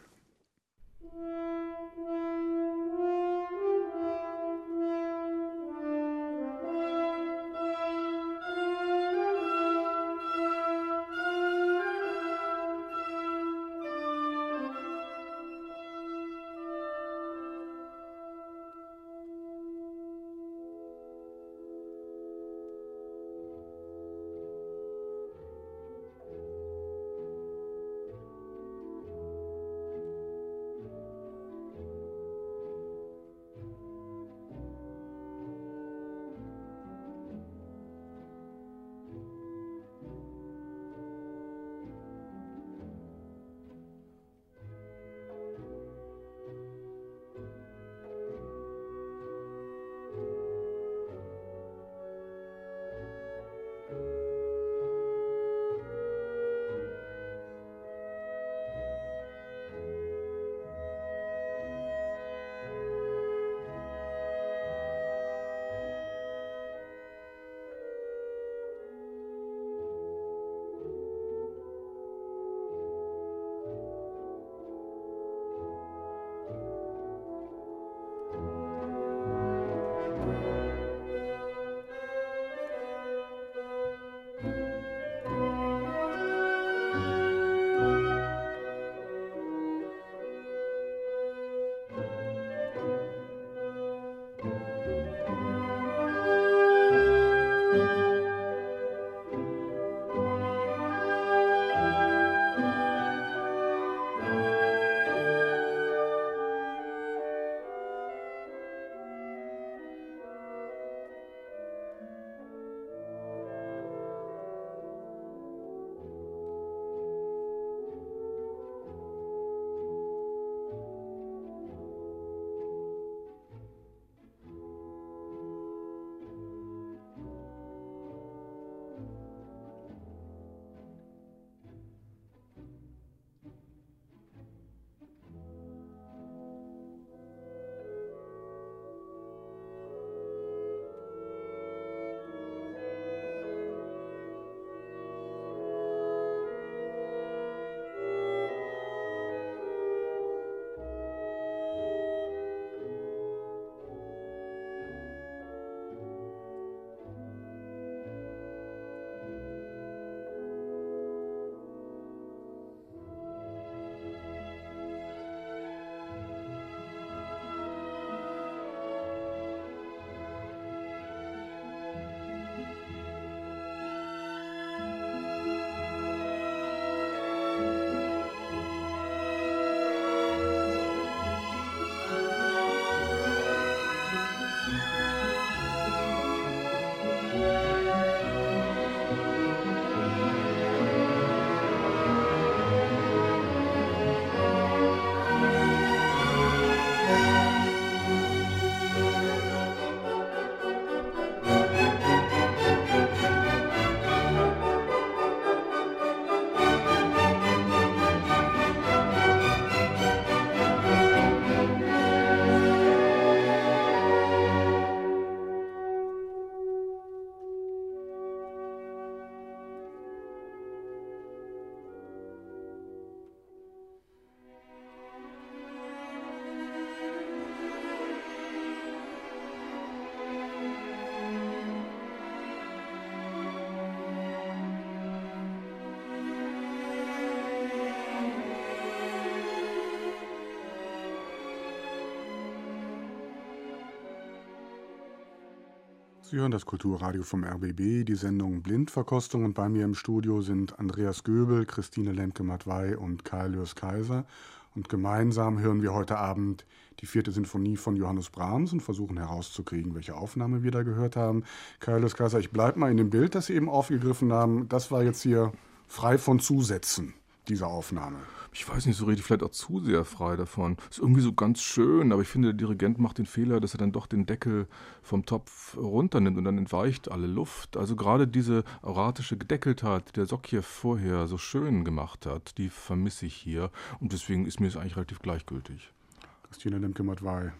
Sie hören das Kulturradio vom RBB, die Sendung Blindverkostung und bei mir im Studio sind Andreas Göbel, Christine Lemke-Matwei und Karl Lörs Kaiser. Und gemeinsam hören wir heute Abend die vierte Sinfonie von Johannes Brahms und versuchen herauszukriegen, welche Aufnahme wir da gehört haben. Karl Lörs Kaiser, ich bleibe mal in dem Bild, das Sie eben aufgegriffen haben. Das war jetzt hier frei von Zusätzen, diese Aufnahme ich weiß nicht so richtig, vielleicht auch zu sehr frei davon. Ist irgendwie so ganz schön, aber ich finde, der Dirigent macht den Fehler, dass er dann doch den Deckel vom Topf runternimmt und dann entweicht alle Luft. Also gerade diese auratische Gedeckeltheit, die der Sokjew vorher so schön gemacht hat, die vermisse ich hier und deswegen ist mir es eigentlich relativ gleichgültig. Christina Lemke-Matwei.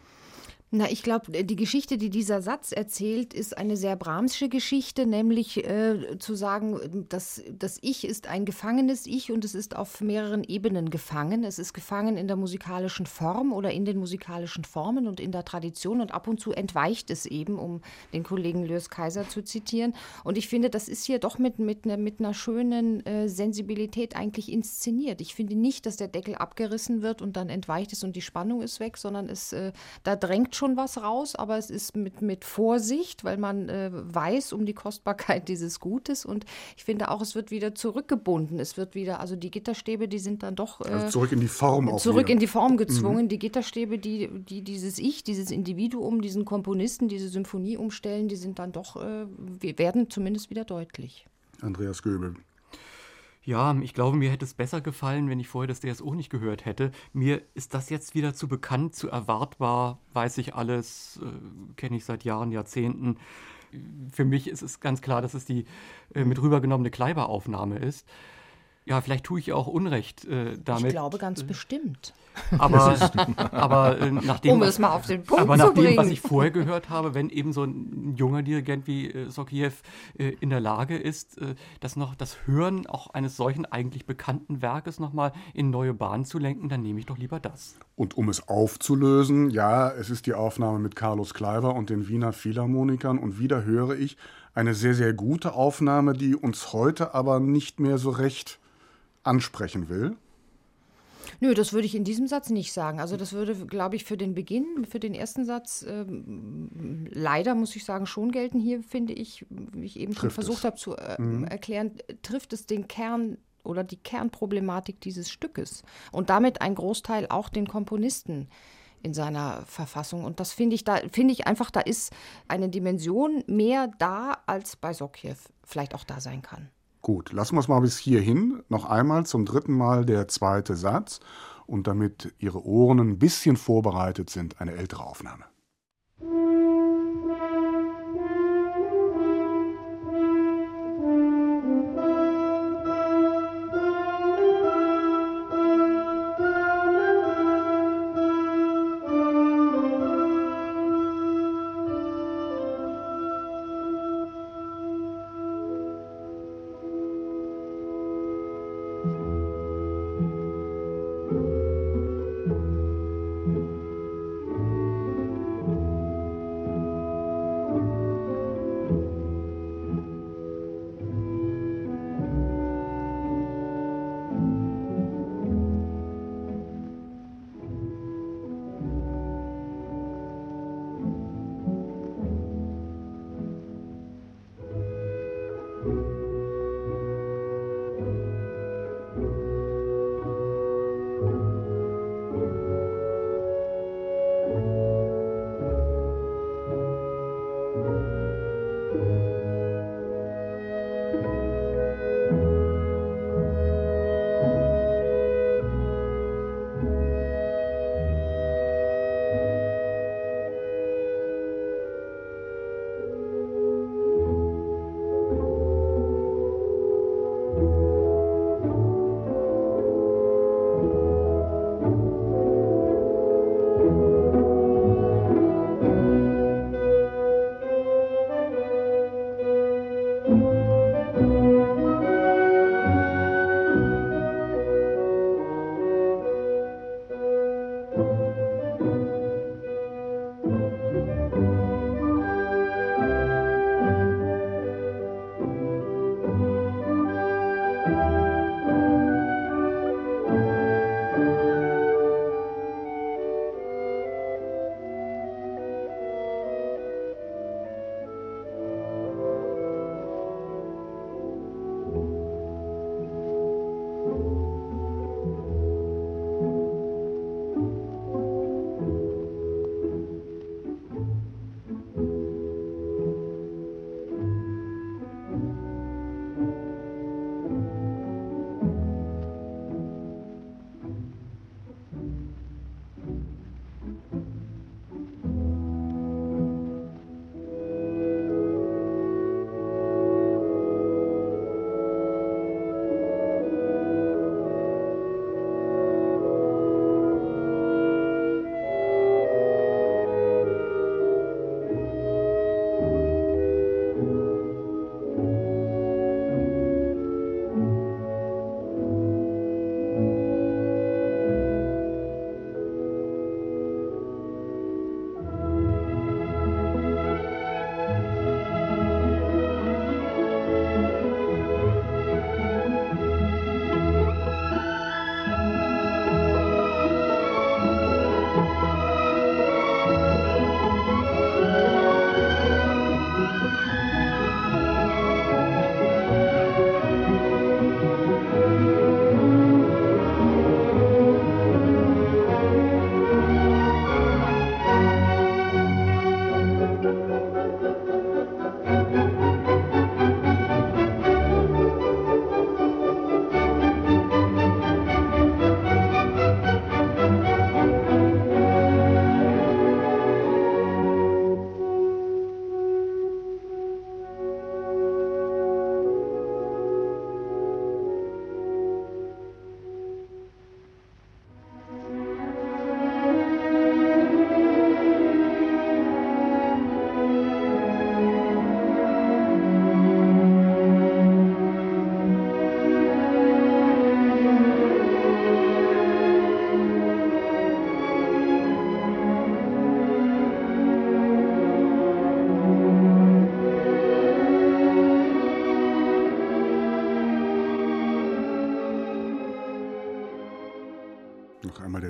Na, ich glaube, die Geschichte, die dieser Satz erzählt, ist eine sehr Brahmsche Geschichte, nämlich äh, zu sagen, dass das Ich ist ein gefangenes Ich und es ist auf mehreren Ebenen gefangen. Es ist gefangen in der musikalischen Form oder in den musikalischen Formen und in der Tradition und ab und zu entweicht es eben, um den Kollegen Lös Kaiser zu zitieren. Und ich finde, das ist hier doch mit, mit, ne, mit einer schönen äh, Sensibilität eigentlich inszeniert. Ich finde nicht, dass der Deckel abgerissen wird und dann entweicht es und die Spannung ist weg, sondern es äh, da drängt schon was raus, aber es ist mit, mit Vorsicht, weil man äh, weiß um die Kostbarkeit dieses Gutes. Und ich finde auch, es wird wieder zurückgebunden. Es wird wieder, also die Gitterstäbe, die sind dann doch. Äh, also zurück in die Form auch Zurück wieder. in die Form gezwungen. Mhm. Die Gitterstäbe, die, die dieses Ich, dieses Individuum, diesen Komponisten, diese Symphonie umstellen, die sind dann doch, äh, werden zumindest wieder deutlich. Andreas Göbel. Ja, ich glaube, mir hätte es besser gefallen, wenn ich vorher das DSO nicht gehört hätte. Mir ist das jetzt wieder zu bekannt, zu erwartbar, weiß ich alles, äh, kenne ich seit Jahren, Jahrzehnten. Für mich ist es ganz klar, dass es die äh, mit rübergenommene Kleiber-Aufnahme ist. Ja, vielleicht tue ich auch Unrecht äh, damit. Ich glaube ganz äh, bestimmt. Aber, aber äh, nachdem, um es mal auf den Punkt aber nach dem, was ich vorher gehört habe, wenn eben so ein junger Dirigent wie äh, Sokiew äh, in der Lage ist, äh, das noch das Hören auch eines solchen eigentlich bekannten Werkes nochmal in neue Bahnen zu lenken, dann nehme ich doch lieber das. Und um es aufzulösen, ja, es ist die Aufnahme mit Carlos Kleiber und den Wiener Philharmonikern und wieder höre ich eine sehr, sehr gute Aufnahme, die uns heute aber nicht mehr so recht ansprechen will. Nö, das würde ich in diesem Satz nicht sagen. Also das würde, glaube ich, für den Beginn, für den ersten Satz ähm, leider, muss ich sagen, schon gelten. Hier finde ich, wie ich eben trifft schon versucht habe zu äh, mhm. erklären, trifft es den Kern oder die Kernproblematik dieses Stückes und damit ein Großteil auch den Komponisten in seiner Verfassung. Und das finde ich da, finde ich einfach, da ist eine Dimension mehr da, als bei Sokjew vielleicht auch da sein kann. Gut, lassen wir es mal bis hierhin. Noch einmal zum dritten Mal der zweite Satz und damit Ihre Ohren ein bisschen vorbereitet sind, eine ältere Aufnahme.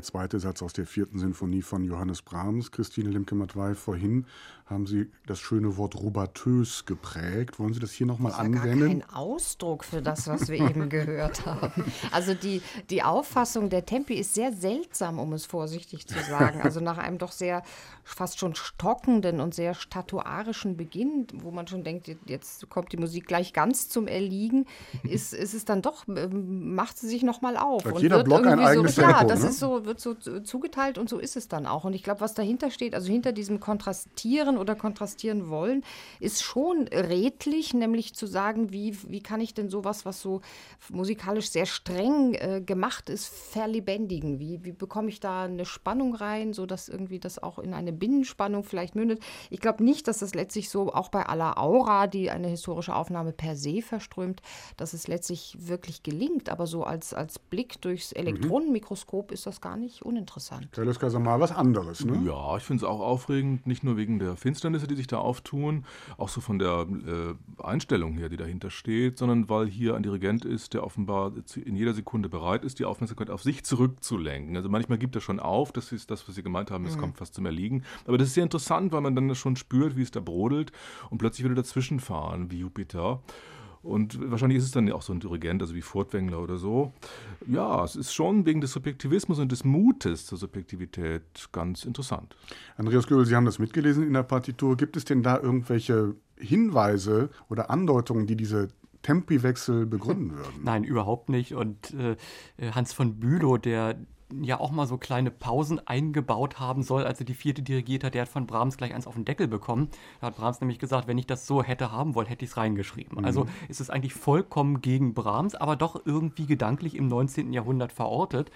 Der zweite Satz aus der vierten Sinfonie von Johannes Brahms. Christine Lemke-Matwei, vorhin haben Sie das schöne Wort rubatös geprägt. Wollen Sie das hier nochmal anwenden? Das ist kein Ausdruck für das, was wir eben gehört haben. Also die, die Auffassung der Tempi ist sehr seltsam, um es vorsichtig zu sagen. Also nach einem doch sehr fast schon stockenden und sehr statuarischen Beginn, wo man schon denkt, jetzt kommt die Musik gleich ganz zum Erliegen, ist, ist es dann doch, ähm, macht sie sich nochmal auf. Hat jeder Block ein eigenes so, Tempo. Ja, das ne? ist so, wird so zugeteilt und so ist es dann auch. Und ich glaube, was dahinter steht, also hinter diesem Kontrastieren oder kontrastieren wollen, ist schon redlich, nämlich zu sagen, wie, wie kann ich denn sowas, was so musikalisch sehr streng äh, gemacht ist, verlebendigen? Wie, wie bekomme ich da eine Spannung rein, sodass irgendwie das auch in eine Binnenspannung vielleicht mündet? Ich glaube nicht, dass das letztlich so auch bei aller Aura, die eine historische Aufnahme per se verströmt, dass es letztlich wirklich gelingt. Aber so als, als Blick durchs Elektronenmikroskop ist das gar nicht uninteressant. Das ist mal was anderes, ne? Ja, ich finde es auch aufregend, nicht nur wegen der Finsternisse, die sich da auftun, auch so von der äh, Einstellung her, die dahinter steht, sondern weil hier ein Dirigent ist, der offenbar in jeder Sekunde bereit ist, die Aufmerksamkeit auf sich zurückzulenken. Also manchmal gibt er schon auf, das ist das, was Sie gemeint haben, es mhm. kommt fast zum Erliegen. Aber das ist sehr interessant, weil man dann schon spürt, wie es da brodelt und plötzlich würde dazwischen fahren, wie Jupiter. Und wahrscheinlich ist es dann auch so ein Dirigent, also wie Furtwängler oder so. Ja, es ist schon wegen des Subjektivismus und des Mutes zur Subjektivität ganz interessant. Andreas Göhl, Sie haben das mitgelesen in der Partitur. Gibt es denn da irgendwelche Hinweise oder Andeutungen, die diese Tempiwechsel begründen würden? Nein, überhaupt nicht. Und äh, Hans von Bülow, der ja auch mal so kleine Pausen eingebaut haben soll, als er die vierte dirigiert hat. Der hat von Brahms gleich eins auf den Deckel bekommen. Da hat Brahms nämlich gesagt, wenn ich das so hätte haben wollen, hätte ich es reingeschrieben. Mhm. Also ist es eigentlich vollkommen gegen Brahms, aber doch irgendwie gedanklich im 19. Jahrhundert verortet.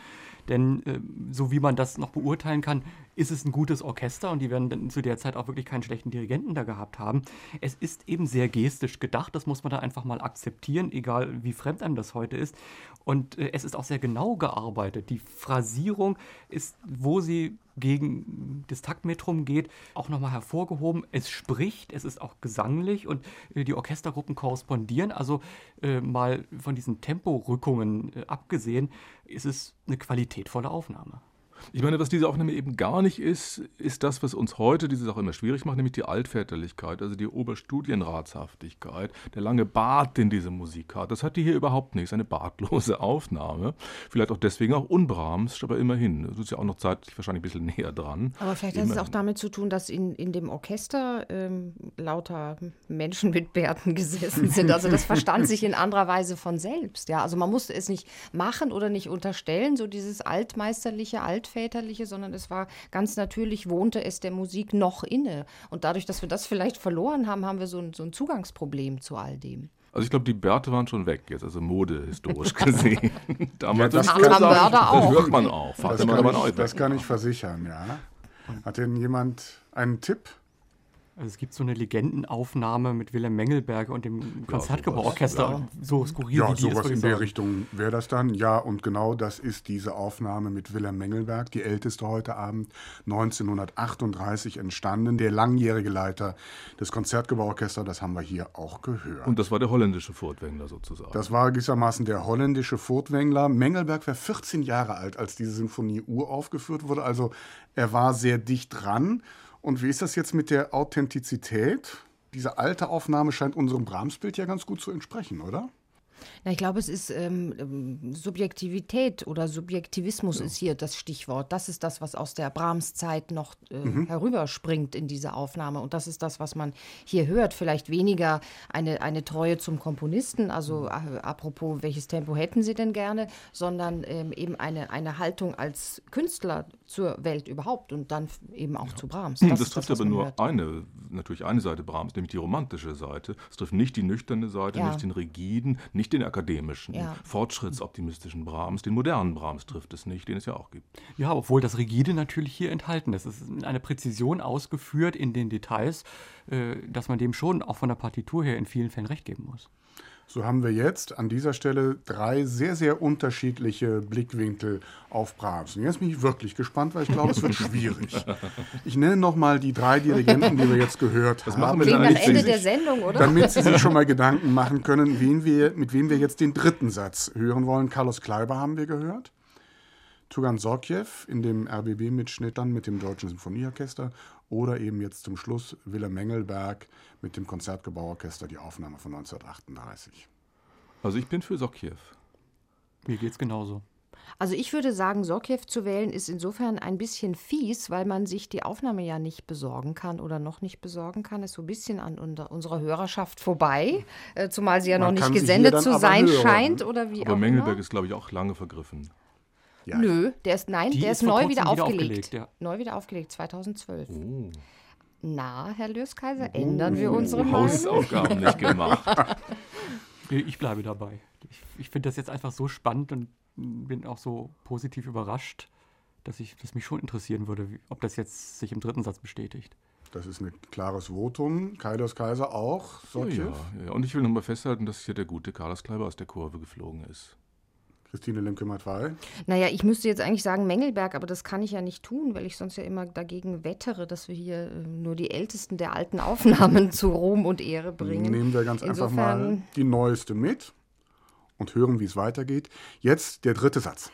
Denn äh, so wie man das noch beurteilen kann, ist es ein gutes Orchester und die werden zu der Zeit auch wirklich keinen schlechten Dirigenten da gehabt haben. Es ist eben sehr gestisch gedacht, das muss man da einfach mal akzeptieren, egal wie fremd einem das heute ist. Und äh, es ist auch sehr genau gearbeitet. Die Phrasierung ist, wo sie gegen das Taktmetrum geht, auch nochmal hervorgehoben. Es spricht, es ist auch gesanglich und äh, die Orchestergruppen korrespondieren. Also äh, mal von diesen Temporückungen äh, abgesehen, ist es eine qualitätvolle Aufnahme. Ich meine, was diese Aufnahme eben gar nicht ist, ist das, was uns heute diese Sache immer schwierig macht, nämlich die Altväterlichkeit, also die Oberstudienratshaftigkeit, der lange Bart, den diese Musik hat. Das hat die hier überhaupt nicht, eine bartlose Aufnahme. Vielleicht auch deswegen auch unbrahms, aber immerhin. Das ist ja auch noch zeitlich wahrscheinlich ein bisschen näher dran. Aber vielleicht hat es auch damit zu tun, dass in, in dem Orchester ähm, lauter Menschen mit Bärten gesessen sind. Also das verstand sich in anderer Weise von selbst. Ja, also man musste es nicht machen oder nicht unterstellen, so dieses altmeisterliche, altväterliche väterliche, sondern es war ganz natürlich, wohnte es der Musik noch inne. Und dadurch, dass wir das vielleicht verloren haben, haben wir so ein, so ein Zugangsproblem zu all dem. Also ich glaube, die Bärte waren schon weg jetzt, also modehistorisch gesehen. Damals ja, das, das, kann, das hört man auch. Das kann, ich, das kann ich versichern, ja. Hat denn jemand einen Tipp? Also es gibt so eine Legendenaufnahme mit Wilhelm Mengelberger und dem Konzertgebauorchester. Ja, so skurril ja, wie die sowas ist, in der Richtung wäre das dann. Ja, und genau das ist diese Aufnahme mit Wilhelm Mengelberg, die älteste heute Abend, 1938 entstanden. Der langjährige Leiter des Konzertgebauorchesters, das haben wir hier auch gehört. Und das war der holländische Furtwängler sozusagen. Das war gewissermaßen der holländische Furtwängler. Mengelberg war 14 Jahre alt, als diese Sinfonie uraufgeführt wurde. Also er war sehr dicht dran. Und wie ist das jetzt mit der Authentizität? Diese alte Aufnahme scheint unserem Brahms-Bild ja ganz gut zu entsprechen, oder? Na, ich glaube, es ist ähm, ähm, Subjektivität oder Subjektivismus ja. ist hier das Stichwort. Das ist das, was aus der Brahms-Zeit noch äh, mhm. herüberspringt in diese Aufnahme. Und das ist das, was man hier hört. Vielleicht weniger eine, eine Treue zum Komponisten, also mhm. äh, apropos, welches Tempo hätten Sie denn gerne, sondern ähm, eben eine, eine Haltung als Künstler zur Welt überhaupt und dann eben auch ja. zu Brahms. Das, das trifft das, aber nur hört. eine, natürlich eine Seite Brahms, nämlich die romantische Seite. Es trifft nicht die nüchterne Seite, ja. nicht den rigiden, nicht den akademischen, ja. fortschrittsoptimistischen Brahms, den modernen Brahms trifft es nicht, den es ja auch gibt. Ja, obwohl das Rigide natürlich hier enthalten ist. Es ist eine Präzision ausgeführt in den Details, äh, dass man dem schon auch von der Partitur her in vielen Fällen recht geben muss. So haben wir jetzt an dieser Stelle drei sehr, sehr unterschiedliche Blickwinkel auf Brahms. Und jetzt bin ich wirklich gespannt, weil ich glaube, es wird schwierig. Ich nenne nochmal die drei Dirigenten, die wir jetzt gehört das haben. Machen wir dann am Ende der Sendung, oder? Damit Sie sich schon mal Gedanken machen können, wen wir, mit wem wir jetzt den dritten Satz hören wollen. Carlos Kleiber haben wir gehört. Tugan Sorkjew in dem RBB-Mitschnitt dann mit dem Deutschen Symphonieorchester oder eben jetzt zum Schluss Willem Mengelberg mit dem Konzertgebauorchester, die Aufnahme von 1938. Also ich bin für Sokjew. Mir geht's genauso. Also ich würde sagen, Sorkjew zu wählen ist insofern ein bisschen fies, weil man sich die Aufnahme ja nicht besorgen kann oder noch nicht besorgen kann. Ist so ein bisschen an unserer Hörerschaft vorbei, äh, zumal sie ja Man noch nicht gesendet zu sein hören. scheint oder wie Aber auch Mengelberg immer. ist, glaube ich, auch lange vergriffen. Ja, Nö, der ist nein, Die der ist ist, neu wieder wieder aufgelegt. aufgelegt, ja. Neu wieder aufgelegt, 2012. Oh. Na, Herr Löskaiser, ändern wir unsere Meinung? Hausaufgaben nicht gemacht. Ich bleibe dabei. Ich, ich finde das jetzt einfach so spannend und bin auch so positiv überrascht, dass ich das mich schon interessieren würde, wie, ob das jetzt sich im dritten Satz bestätigt. Das ist ein klares Votum. Kaidos Kaiser auch. Ja, ja. Und ich will nochmal festhalten, dass hier der gute Carlos Kleiber aus der Kurve geflogen ist. Christine Lemke-Matwei. Naja, ich müsste jetzt eigentlich sagen Mengelberg, aber das kann ich ja nicht tun, weil ich sonst ja immer dagegen wettere, dass wir hier äh, nur die ältesten der alten Aufnahmen zu Ruhm und Ehre bringen. Nehmen wir ganz einfach mal Insofern- die neueste mit und hören, wie es weitergeht. Jetzt der dritte Satz.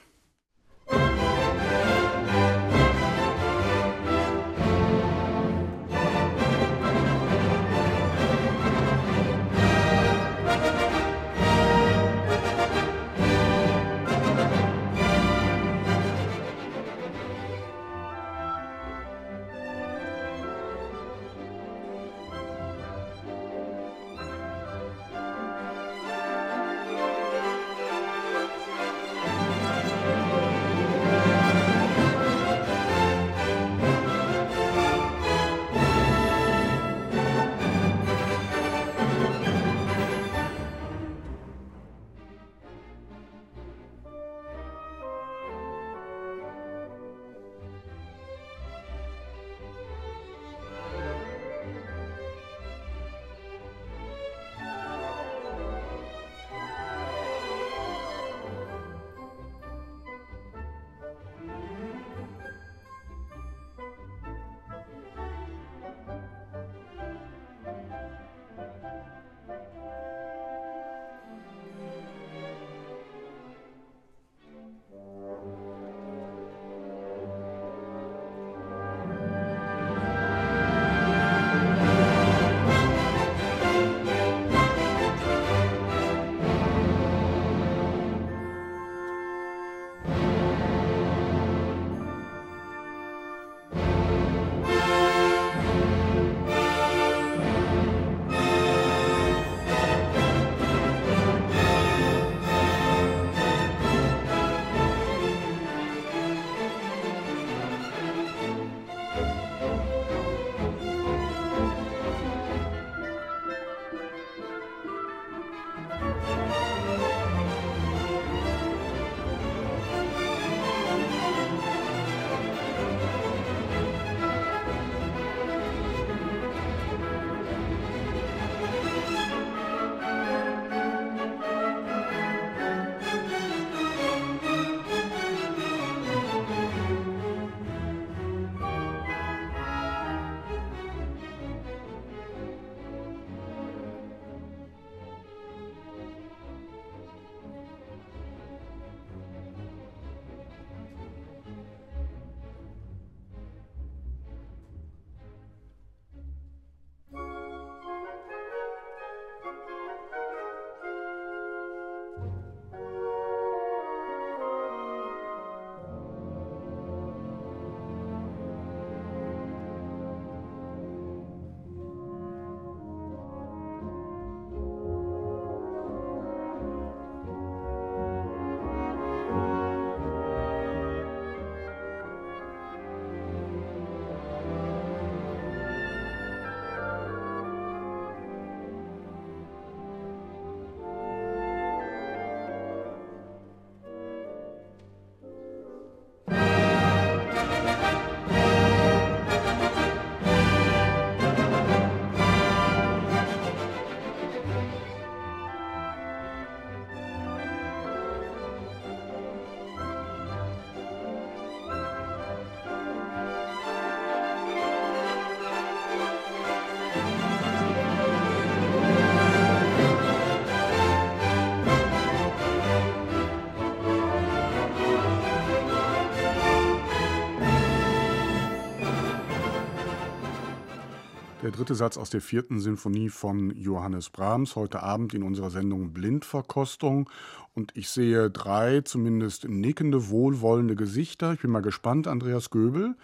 Dritte Satz aus der vierten Sinfonie von Johannes Brahms, heute Abend in unserer Sendung Blindverkostung. Und ich sehe drei zumindest nickende, wohlwollende Gesichter. Ich bin mal gespannt, Andreas Göbel.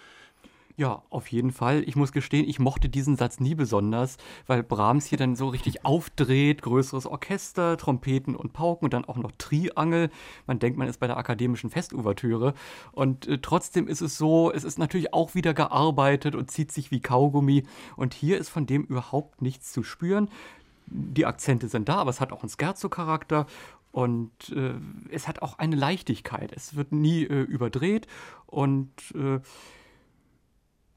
Ja, auf jeden Fall. Ich muss gestehen, ich mochte diesen Satz nie besonders, weil Brahms hier dann so richtig aufdreht, größeres Orchester, Trompeten und Pauken und dann auch noch Triangel. Man denkt, man ist bei der akademischen Festuvertüre. Und äh, trotzdem ist es so, es ist natürlich auch wieder gearbeitet und zieht sich wie Kaugummi. Und hier ist von dem überhaupt nichts zu spüren. Die Akzente sind da, aber es hat auch einen Scherzo-Charakter und äh, es hat auch eine Leichtigkeit. Es wird nie äh, überdreht und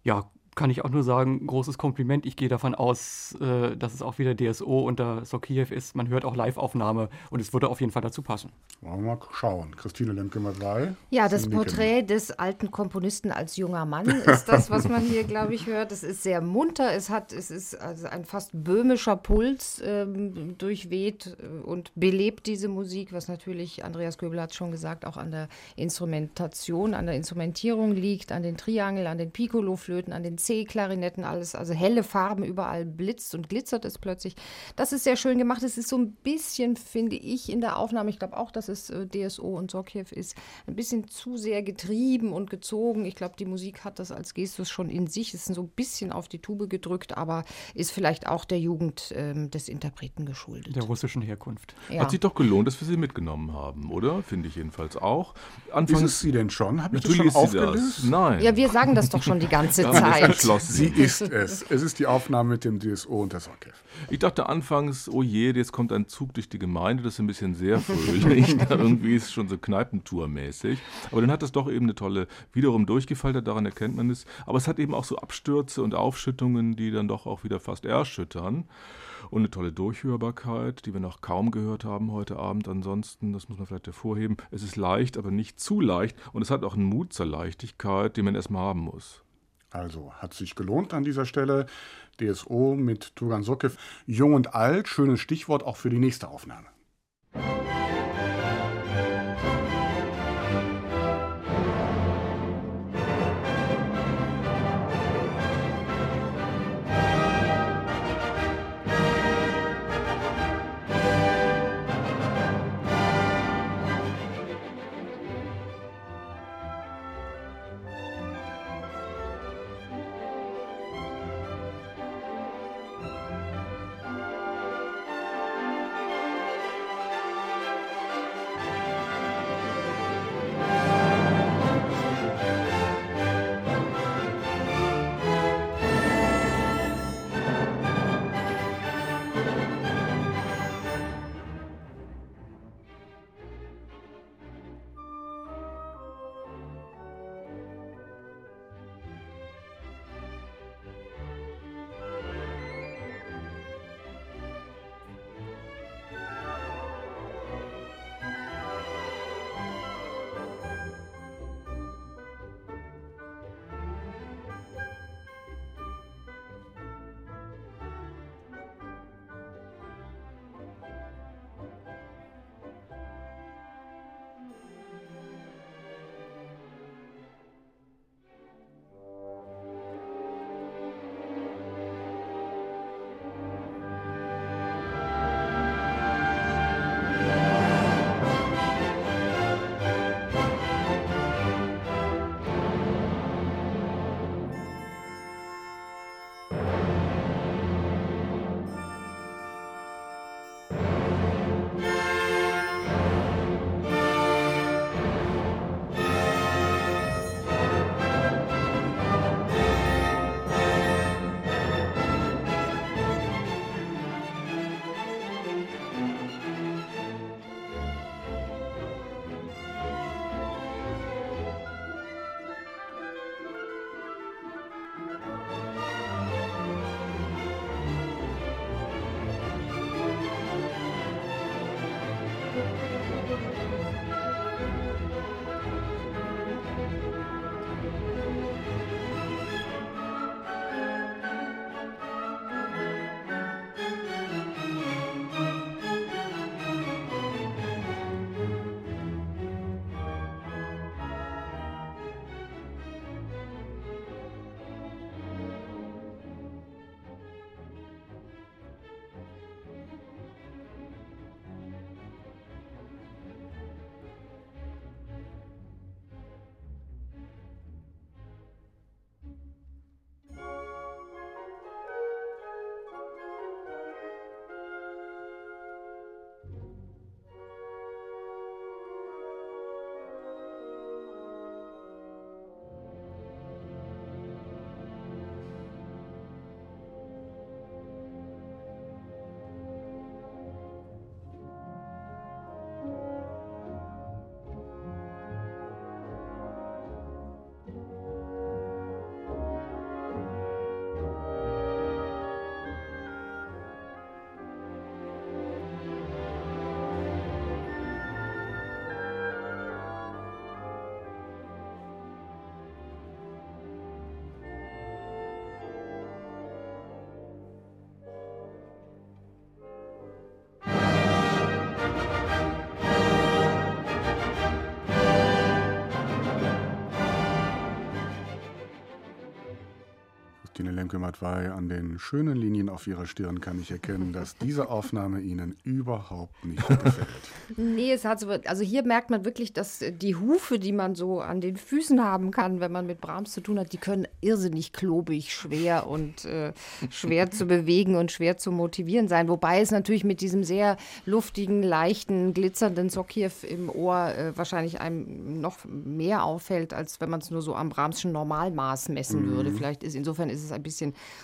äh, ja, kann ich auch nur sagen, großes Kompliment. Ich gehe davon aus, äh, dass es auch wieder DSO unter Sokiev ist. Man hört auch Live-Aufnahme und es würde auf jeden Fall dazu passen. Wollen wir mal schauen. Christine lemke mal drei. Ja, das Porträt des alten Komponisten als junger Mann ist das, was man hier, glaube ich, hört. Es ist sehr munter. Es hat, es ist also ein fast böhmischer Puls ähm, durchweht und belebt diese Musik, was natürlich, Andreas Göbel hat schon gesagt, auch an der Instrumentation, an der Instrumentierung liegt, an den Triangel, an den Piccolo-Flöten, an den C-Klarinetten, alles, also helle Farben, überall blitzt und glitzert es plötzlich. Das ist sehr schön gemacht. Es ist so ein bisschen, finde ich, in der Aufnahme, ich glaube auch, dass es äh, DSO und Sokjew ist, ein bisschen zu sehr getrieben und gezogen. Ich glaube, die Musik hat das als Gestus schon in sich, ist so ein bisschen auf die Tube gedrückt, aber ist vielleicht auch der Jugend ähm, des Interpreten geschuldet. Der russischen Herkunft. Ja. Hat sich doch gelohnt, dass wir sie mitgenommen haben, oder? Finde ich jedenfalls auch. Anfangs, ist es sie denn schon? Habe ich das schon aufgelöst? Nein. Ja, wir sagen das doch schon die ganze Zeit geschlossen. Sie ist es. Es ist die Aufnahme mit dem DSO und der Sorkev. Ich dachte anfangs, oh je, jetzt kommt ein Zug durch die Gemeinde, das ist ein bisschen sehr fröhlich. Irgendwie ist es schon so Kneipentour-mäßig. Aber dann hat es doch eben eine tolle, wiederum durchgefaltet, daran erkennt man es. Aber es hat eben auch so Abstürze und Aufschüttungen, die dann doch auch wieder fast erschüttern und eine tolle Durchhörbarkeit, die wir noch kaum gehört haben heute Abend. Ansonsten, das muss man vielleicht hervorheben, es ist leicht, aber nicht zu leicht und es hat auch einen Mut zur Leichtigkeit, den man erstmal haben muss. Also hat sich gelohnt an dieser Stelle. DSO mit Turan Sokev. Jung und alt, schönes Stichwort auch für die nächste Aufnahme. Christine Lemke-Matwei, an den schönen Linien auf ihrer Stirn kann ich erkennen, dass diese Aufnahme Ihnen überhaupt nicht gefällt. Nee, es hat so, also hier merkt man wirklich, dass die Hufe, die man so an den Füßen haben kann, wenn man mit Brahms zu tun hat, die können irrsinnig klobig, schwer und äh, schwer zu bewegen und schwer zu motivieren sein. Wobei es natürlich mit diesem sehr luftigen, leichten, glitzernden Sokiew im Ohr äh, wahrscheinlich einem noch mehr auffällt, als wenn man es nur so am Brahmschen Normalmaß messen mhm. würde. Vielleicht ist insofern ist es ein bisschen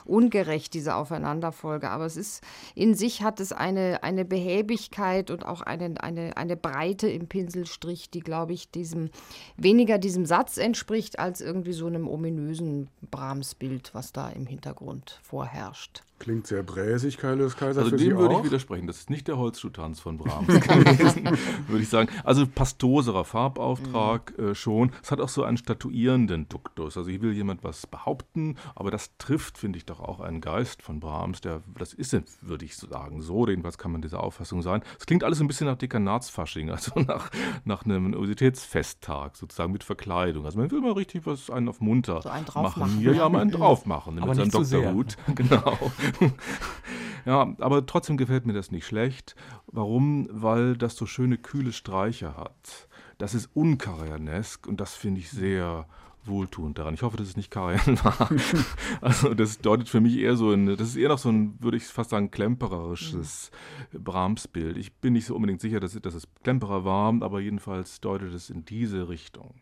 ungerecht, diese Aufeinanderfolge. Aber es ist in sich hat es eine, eine Behäbigkeit und auch eine, eine, eine Breite im Pinselstrich, die, glaube ich, diesem weniger diesem Satz entspricht, als irgendwie so einem ominösen Brahms-Bild, was da im Hintergrund vorherrscht. Klingt sehr bräsig, Kaius Kaiser. Also für dem Sie würde auch? ich widersprechen. Das ist nicht der Holzschuhtanz von Brahms gewesen, würde ich sagen. Also pastoserer Farbauftrag Mhm. äh, schon. Es hat auch so einen statuierenden Duktus. Also hier will jemand was behaupten, aber das trifft, finde ich, doch auch einen Geist von Brahms. Der, das ist, würde ich sagen, so. Jedenfalls kann man dieser Auffassung sein. Es klingt alles ein bisschen nach Dekanatsfasching, also nach, nach einem Universitätsfesttag sozusagen mit Verkleidung. Also man will mal richtig was einen auf munter So einen drauf machen. machen, Hier ja. ja mal einen drauf machen. Aber mit seinem. Doktorhut. Genau. ja, aber trotzdem gefällt mir das nicht schlecht. Warum? Weil das so schöne, kühle Streicher hat. Das ist unkarrianesk und das finde ich sehr wohltuend daran. Ich hoffe, dass es nicht Karajan war. also das deutet für mich eher so ein, das ist eher noch so ein, würde ich fast sagen, klempererisches Brahms-Bild. Ich bin nicht so unbedingt sicher, dass, dass es Klemperer war, aber jedenfalls deutet es in diese Richtung.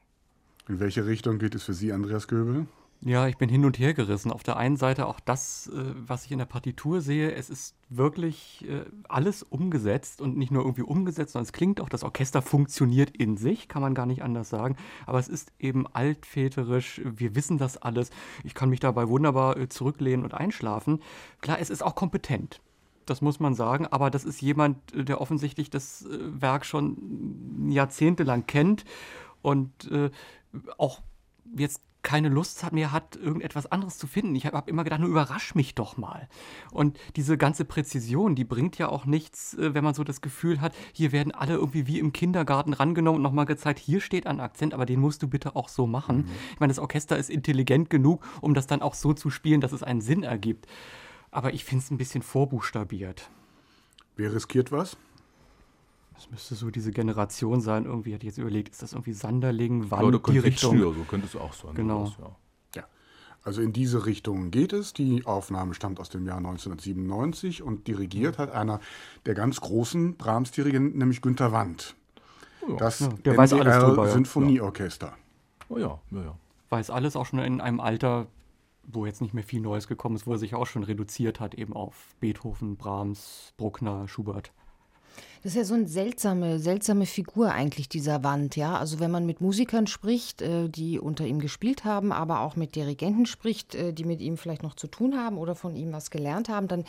In welche Richtung geht es für Sie, Andreas Göbel? Ja, ich bin hin und her gerissen. Auf der einen Seite auch das, äh, was ich in der Partitur sehe, es ist wirklich äh, alles umgesetzt und nicht nur irgendwie umgesetzt, sondern es klingt auch, das Orchester funktioniert in sich, kann man gar nicht anders sagen. Aber es ist eben altväterisch, wir wissen das alles. Ich kann mich dabei wunderbar äh, zurücklehnen und einschlafen. Klar, es ist auch kompetent. Das muss man sagen, aber das ist jemand, äh, der offensichtlich das äh, Werk schon jahrzehntelang kennt und äh, auch jetzt keine Lust hat, mehr hat, irgendetwas anderes zu finden. Ich habe hab immer gedacht, nur überrasch mich doch mal. Und diese ganze Präzision, die bringt ja auch nichts, äh, wenn man so das Gefühl hat, hier werden alle irgendwie wie im Kindergarten rangenommen und nochmal gezeigt, hier steht ein Akzent, aber den musst du bitte auch so machen. Ich meine, das Orchester ist intelligent genug, um das dann auch so zu spielen, dass es einen Sinn ergibt. Aber ich finde es ein bisschen vorbuchstabiert. Wer riskiert was? Das müsste so diese Generation sein. Irgendwie hatte ich jetzt überlegt, ist das irgendwie Sanderling, wann Oder die Richtung? Konfettschnür, so könnte es auch sein. Genau. sowas, ja. Ja. Also in diese Richtung geht es. Die Aufnahme stammt aus dem Jahr 1997 und dirigiert hat einer der ganz großen Brahms-Dirigenten, nämlich Günter Wandt. Das Ja, der weiß alles drüber, ja. Sinfonieorchester. Oh ja, ja, ja. Weiß alles auch schon in einem Alter, wo jetzt nicht mehr viel Neues gekommen ist, wo er sich auch schon reduziert hat, eben auf Beethoven, Brahms, Bruckner, Schubert. Das ist ja so eine seltsame, seltsame Figur eigentlich, dieser Wand, ja. Also wenn man mit Musikern spricht, äh, die unter ihm gespielt haben, aber auch mit Dirigenten spricht, äh, die mit ihm vielleicht noch zu tun haben oder von ihm was gelernt haben, dann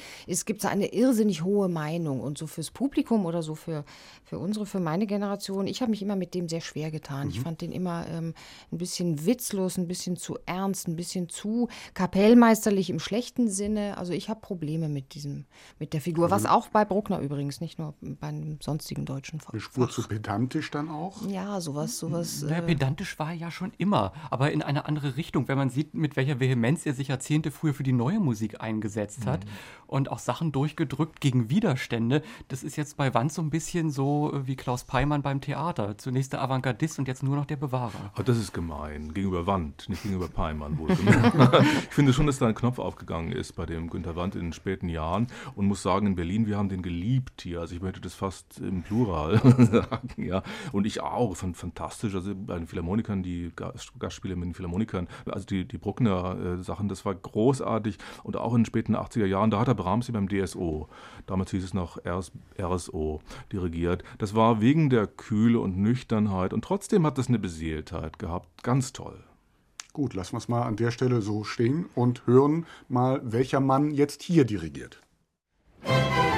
gibt es eine irrsinnig hohe Meinung. Und so fürs Publikum oder so für, für unsere, für meine Generation, ich habe mich immer mit dem sehr schwer getan. Ich fand den immer ähm, ein bisschen witzlos, ein bisschen zu ernst, ein bisschen zu kapellmeisterlich im schlechten Sinne. Also ich habe Probleme mit diesem, mit der Figur, was auch bei Bruckner übrigens, nicht nur bei einem sonstigen deutschen Eine Fach. Spur zu pedantisch dann auch. Ja, sowas, sowas. Naja, Äh, pedantisch war er ja schon immer, aber in eine andere Richtung, wenn man sieht, mit welcher Vehemenz er sich Jahrzehnte früher für die neue Musik eingesetzt hat und auch Sachen durchgedrückt gegen Widerstände. Das ist jetzt bei Wanz so ein bisschen so äh, wie Klaus Peimann beim Theater. Zunächst der Avantgardist und jetzt nur noch der Bewahrer. Oh, das ist gemein. Gegenüber Wand, nicht gegenüber Peimann ich finde schon, dass da ein Knopf aufgegangen ist bei dem Günter Wand in den späten Jahren und muss sagen, in Berlin, wir haben den geliebt hier. Also ich möchte das fast im Plural sagen, ja. Und ich auch, fand fantastisch. Also bei den Philharmonikern, die Gast- Gastspiele mit den Philharmonikern, also die, die Bruckner-Sachen, das war großartig. Und auch in den späten 80er Jahren, da hat er Brahms beim DSO, damals hieß es noch RS, RSO, dirigiert. Das war wegen der Kühle und Nüchternheit und trotzdem hat das eine Beseeltheit gehabt. Ganz toll. Gut, lassen wir es mal an der Stelle so stehen und hören mal, welcher Mann jetzt hier dirigiert. Thank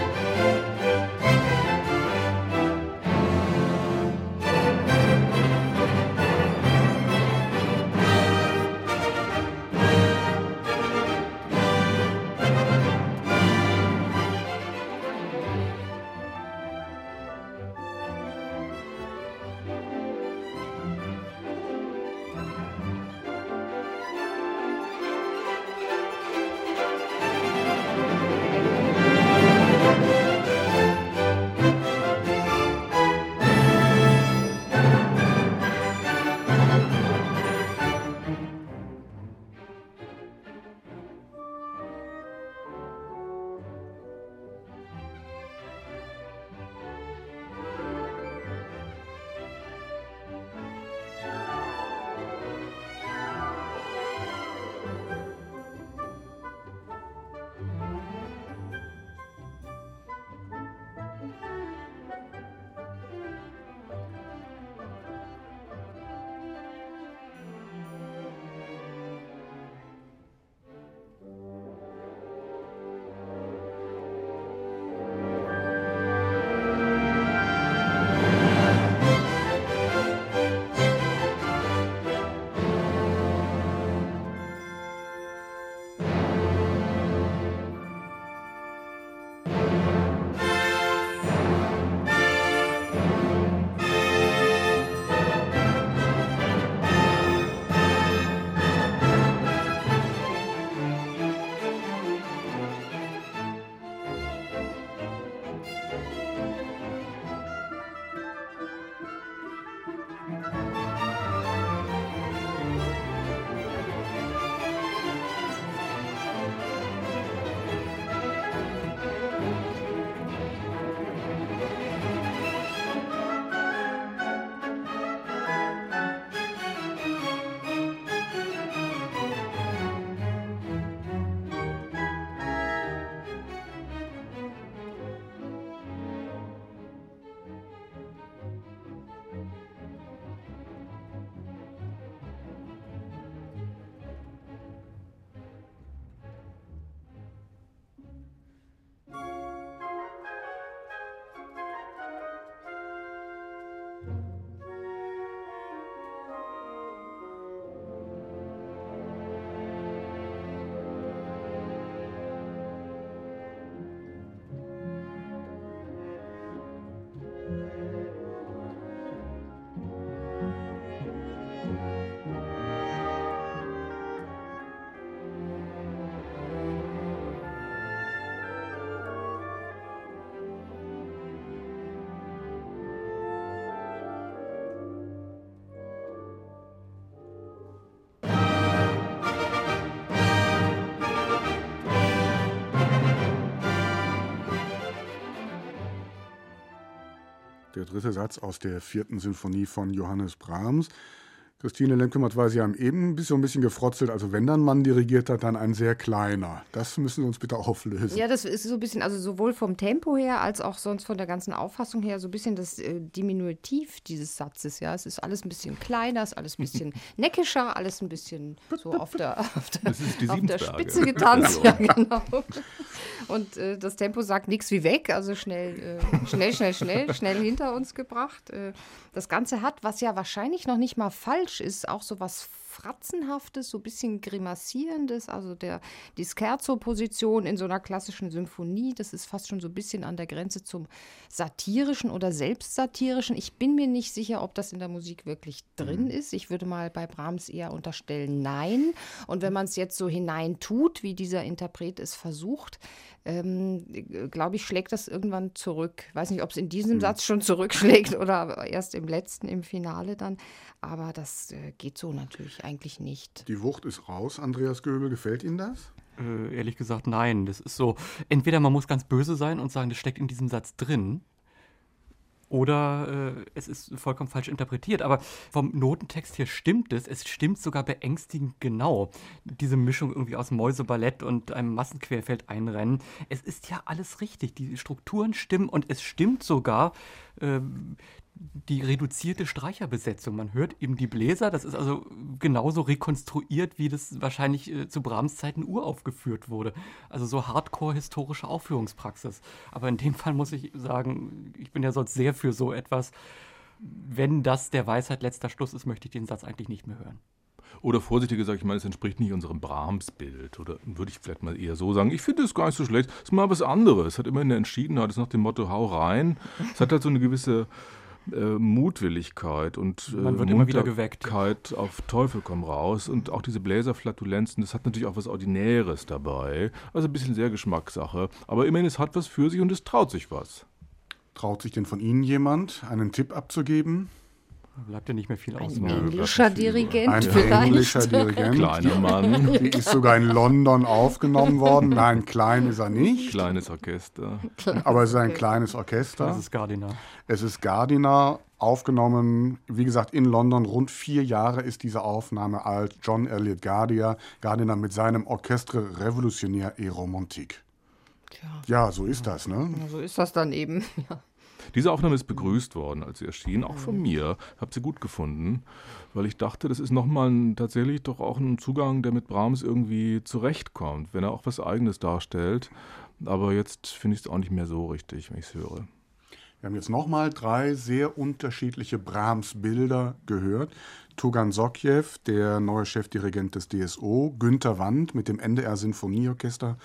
der dritte Satz aus der vierten Sinfonie von Johannes Brahms. Christine Lemke-Matt war sie haben eben ein bisschen, ein bisschen gefrotzelt. Also wenn dann Mann dirigiert hat, dann ein sehr kleiner. Das müssen wir uns bitte auflösen. Ja, das ist so ein bisschen, also sowohl vom Tempo her als auch sonst von der ganzen Auffassung her so ein bisschen das äh, Diminutiv dieses Satzes. Ja, es ist alles ein bisschen kleiner, es ist alles ein bisschen neckischer, alles ein bisschen so auf der, auf der, auf der Spitze getanzt. ja, genau. Und äh, das Tempo sagt nichts wie weg, also schnell, äh, schnell, schnell, schnell, schnell hinter uns gebracht. Äh, das Ganze hat, was ja wahrscheinlich noch nicht mal falsch ist, auch so was Fratzenhaftes, so ein bisschen Grimassierendes, also der, die Scherzo-Position in so einer klassischen Symphonie, das ist fast schon so ein bisschen an der Grenze zum satirischen oder selbstsatirischen. Ich bin mir nicht sicher, ob das in der Musik wirklich drin mhm. ist. Ich würde mal bei Brahms eher unterstellen, nein. Und wenn man es jetzt so hineintut, wie dieser Interpret es versucht, ähm, glaube ich, schlägt das irgendwann zurück. Weiß nicht, ob es in diesem mhm. Satz schon zurückschlägt oder erst im letzten, im Finale dann. Aber das äh, geht so natürlich eigentlich nicht. Die Wucht ist raus. Andreas Göbel, gefällt Ihnen das? Äh, ehrlich gesagt, nein. Das ist so, entweder man muss ganz böse sein und sagen, das steckt in diesem Satz drin. Oder äh, es ist vollkommen falsch interpretiert. Aber vom Notentext her stimmt es. Es stimmt sogar beängstigend genau. Diese Mischung irgendwie aus Mäuseballett und einem Massenquerfeld einrennen. Es ist ja alles richtig. Die Strukturen stimmen und es stimmt sogar. Äh, die reduzierte Streicherbesetzung. Man hört eben die Bläser, das ist also genauso rekonstruiert, wie das wahrscheinlich äh, zu Brahms Zeiten uraufgeführt wurde. Also so hardcore-historische Aufführungspraxis. Aber in dem Fall muss ich sagen, ich bin ja sonst sehr für so etwas. Wenn das der Weisheit letzter Schluss ist, möchte ich den Satz eigentlich nicht mehr hören. Oder vorsichtig gesagt, ich meine, es entspricht nicht unserem Brahms-Bild. Oder würde ich vielleicht mal eher so sagen, ich finde es gar nicht so schlecht. Es ist mal was anderes. Es hat immer eine Entschiedenheit. Es ist nach dem Motto, hau rein. Es hat halt so eine gewisse äh, Mutwilligkeit und äh, Man wird immer wieder geweckt. auf Teufel komm raus. Und auch diese Bläserflatulenzen, das hat natürlich auch was Ordinäres dabei. Also ein bisschen sehr Geschmackssache. Aber immerhin, es hat was für sich und es traut sich was. Traut sich denn von Ihnen jemand, einen Tipp abzugeben? Bleibt ja nicht mehr viel aus. Ein englischer Dirigent Ein vielleicht. englischer Dirigent. Kleiner Mann. Die ist sogar in London aufgenommen worden. Nein, klein ist er nicht. Kleines Orchester. Aber es ist ein kleines Orchester. Das ist Gardiner. Es ist Gardiner, aufgenommen, wie gesagt, in London. Rund vier Jahre ist diese Aufnahme alt. John Elliott Gardiner, Gardiner mit seinem Orchestre Revolutionnaire et Romantique. Ja, so ist das, ne? Ja, so ist das dann eben. Ja. Diese Aufnahme ist begrüßt worden, als sie erschien, auch von mir. Ich habe sie gut gefunden, weil ich dachte, das ist nochmal tatsächlich doch auch ein Zugang, der mit Brahms irgendwie zurechtkommt, wenn er auch was Eigenes darstellt. Aber jetzt finde ich es auch nicht mehr so richtig, wenn ich es höre. Wir haben jetzt nochmal drei sehr unterschiedliche Brahms-Bilder gehört. Tugan Sokjew, der neue Chefdirigent des DSO, Günter Wand mit dem NDR Sinfonieorchester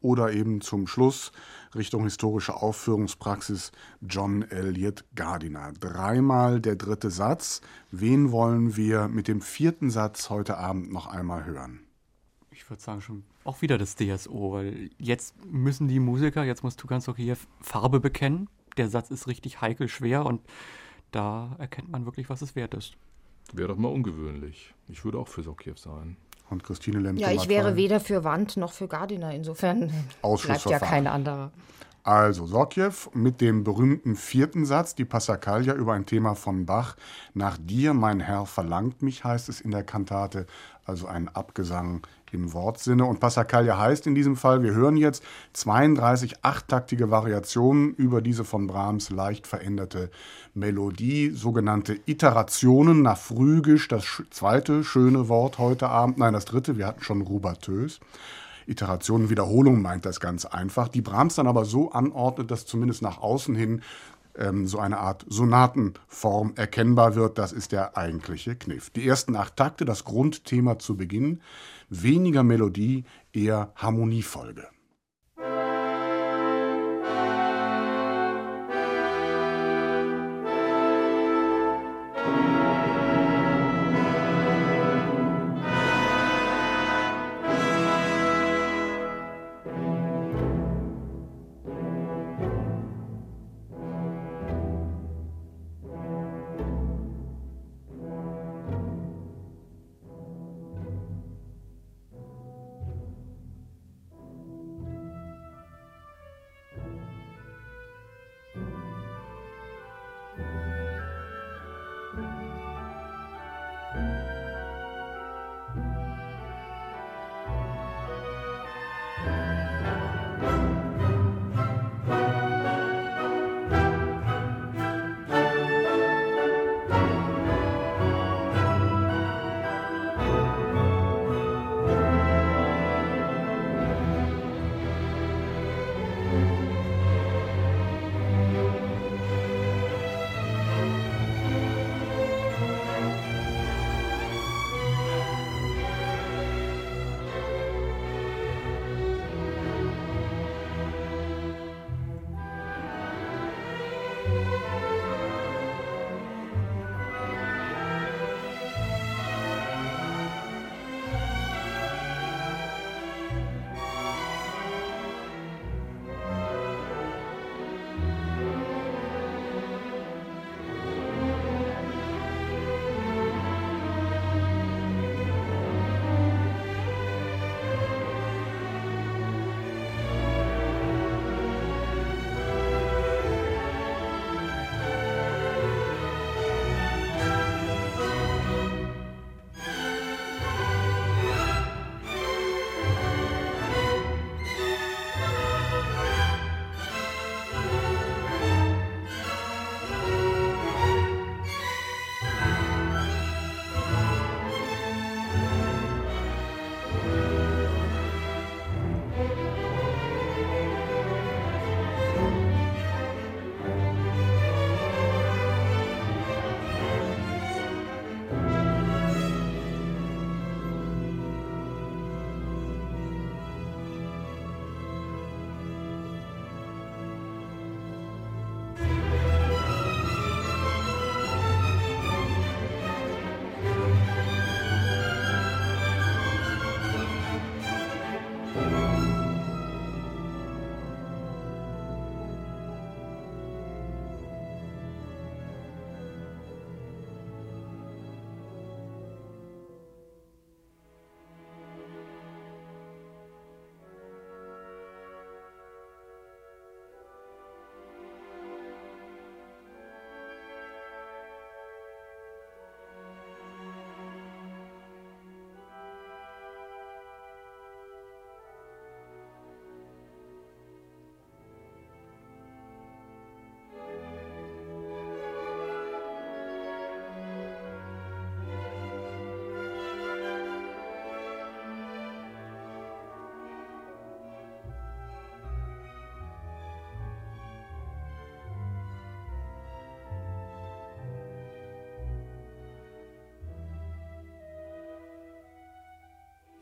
oder eben zum Schluss Richtung historische Aufführungspraxis John Elliott Gardiner. Dreimal der dritte Satz. Wen wollen wir mit dem vierten Satz heute Abend noch einmal hören? Ich würde sagen, schon auch wieder das DSO, weil jetzt müssen die Musiker, jetzt muss Tugan Sokjew Farbe bekennen. Der Satz ist richtig heikel schwer und da erkennt man wirklich, was es wert ist. Wäre doch mal ungewöhnlich. Ich würde auch für Sokjew sein. Und Christine Lemke. Ja, ich wäre weder für Wand noch für Gardiner. Insofern bleibt ja kein anderer. Also Sokjew mit dem berühmten vierten Satz, die Passacaglia über ein Thema von Bach. Nach dir, mein Herr, verlangt mich, heißt es in der Kantate. Also ein Abgesang im Wortsinne. Und Passacaglia heißt in diesem Fall, wir hören jetzt 32 achttaktige Variationen über diese von Brahms leicht veränderte Melodie, sogenannte Iterationen nach Phrygisch, das zweite schöne Wort heute Abend, nein, das dritte, wir hatten schon Rubatös. Iterationen, Wiederholung meint das ganz einfach, die Brahms dann aber so anordnet, dass zumindest nach außen hin ähm, so eine Art Sonatenform erkennbar wird. Das ist der eigentliche Kniff. Die ersten acht Takte, das Grundthema zu Beginn, weniger Melodie, eher Harmoniefolge.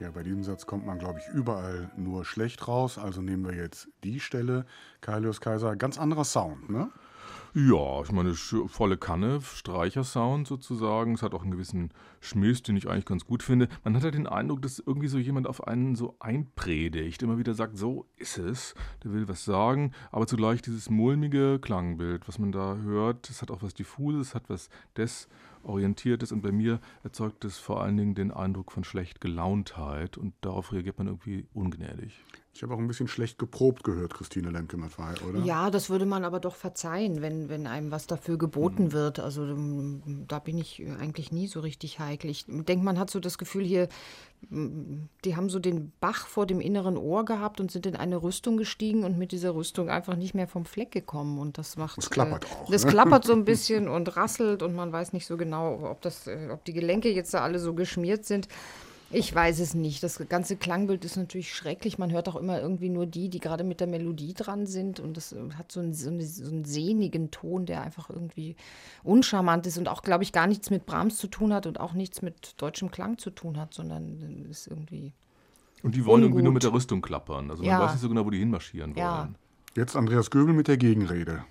Ja, bei diesem Satz kommt man, glaube ich, überall nur schlecht raus. Also nehmen wir jetzt die Stelle. Kailius Kaiser, ganz anderer Sound, ne? Ja, ich meine, volle Kanne, Streichersound sozusagen. Es hat auch einen gewissen Schmiss, den ich eigentlich ganz gut finde. Man hat ja den Eindruck, dass irgendwie so jemand auf einen so einpredigt, immer wieder sagt, so ist es, der will was sagen, aber zugleich dieses mulmige Klangbild, was man da hört, das hat auch was Diffuses, hat was Desorientiertes und bei mir erzeugt es vor allen Dingen den Eindruck von schlecht Gelauntheit und darauf reagiert man irgendwie ungnädig. Ich habe auch ein bisschen schlecht geprobt gehört, Christine Lemke-Mattei, oder? Ja, das würde man aber doch verzeihen, wenn, wenn einem was dafür geboten mhm. wird. Also ähm, da bin ich eigentlich nie so richtig heikel. Ich denke, man hat so das Gefühl hier, die haben so den Bach vor dem inneren Ohr gehabt und sind in eine Rüstung gestiegen und mit dieser Rüstung einfach nicht mehr vom Fleck gekommen. Und das macht. Das klappert äh, auch. Das ne? klappert so ein bisschen und rasselt und man weiß nicht so genau, ob, das, äh, ob die Gelenke jetzt da alle so geschmiert sind. Ich weiß es nicht. Das ganze Klangbild ist natürlich schrecklich. Man hört auch immer irgendwie nur die, die gerade mit der Melodie dran sind. Und das äh, hat so einen, so, einen, sehnigen Ton, der einfach irgendwie uncharmant ist und auch, glaube ich, gar nichts mit Brahms zu tun hat und auch nichts mit deutschem Klang zu tun hat, sondern ist irgendwie. Und die wollen ungut. irgendwie nur mit der Rüstung klappern. Also man ja. weiß nicht so genau, wo die hinmarschieren wollen. Ja. Jetzt Andreas Göbel mit der Gegenrede.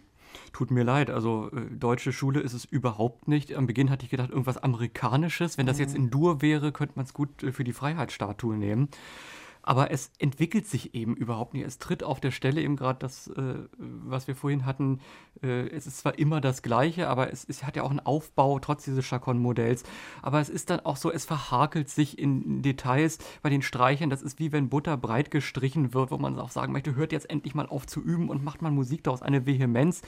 Tut mir leid, also äh, deutsche Schule ist es überhaupt nicht. Am Beginn hatte ich gedacht, irgendwas Amerikanisches. Wenn das jetzt mhm. in Dur wäre, könnte man es gut äh, für die Freiheitsstatue nehmen. Aber es entwickelt sich eben überhaupt nicht. Es tritt auf der Stelle eben gerade das, äh, was wir vorhin hatten. Äh, es ist zwar immer das Gleiche, aber es, es hat ja auch einen Aufbau trotz dieses Chacon-Modells. Aber es ist dann auch so, es verhakelt sich in Details bei den Streichern. Das ist wie wenn Butter breit gestrichen wird, wo man auch sagen möchte, hört jetzt endlich mal auf zu üben und macht mal Musik daraus, eine Vehemenz.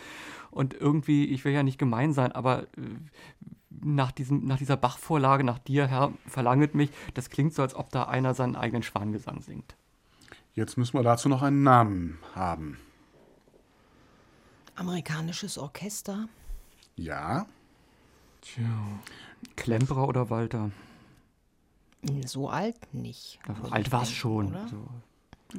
Und irgendwie, ich will ja nicht gemein sein, aber äh, nach, diesem, nach dieser Bachvorlage, nach dir, Herr, verlanget mich, das klingt so, als ob da einer seinen eigenen Schwangesang singt. Jetzt müssen wir dazu noch einen Namen haben. Amerikanisches Orchester? Ja. Tja. Klemperer oder Walter? So alt nicht. Also alt war es schon. So,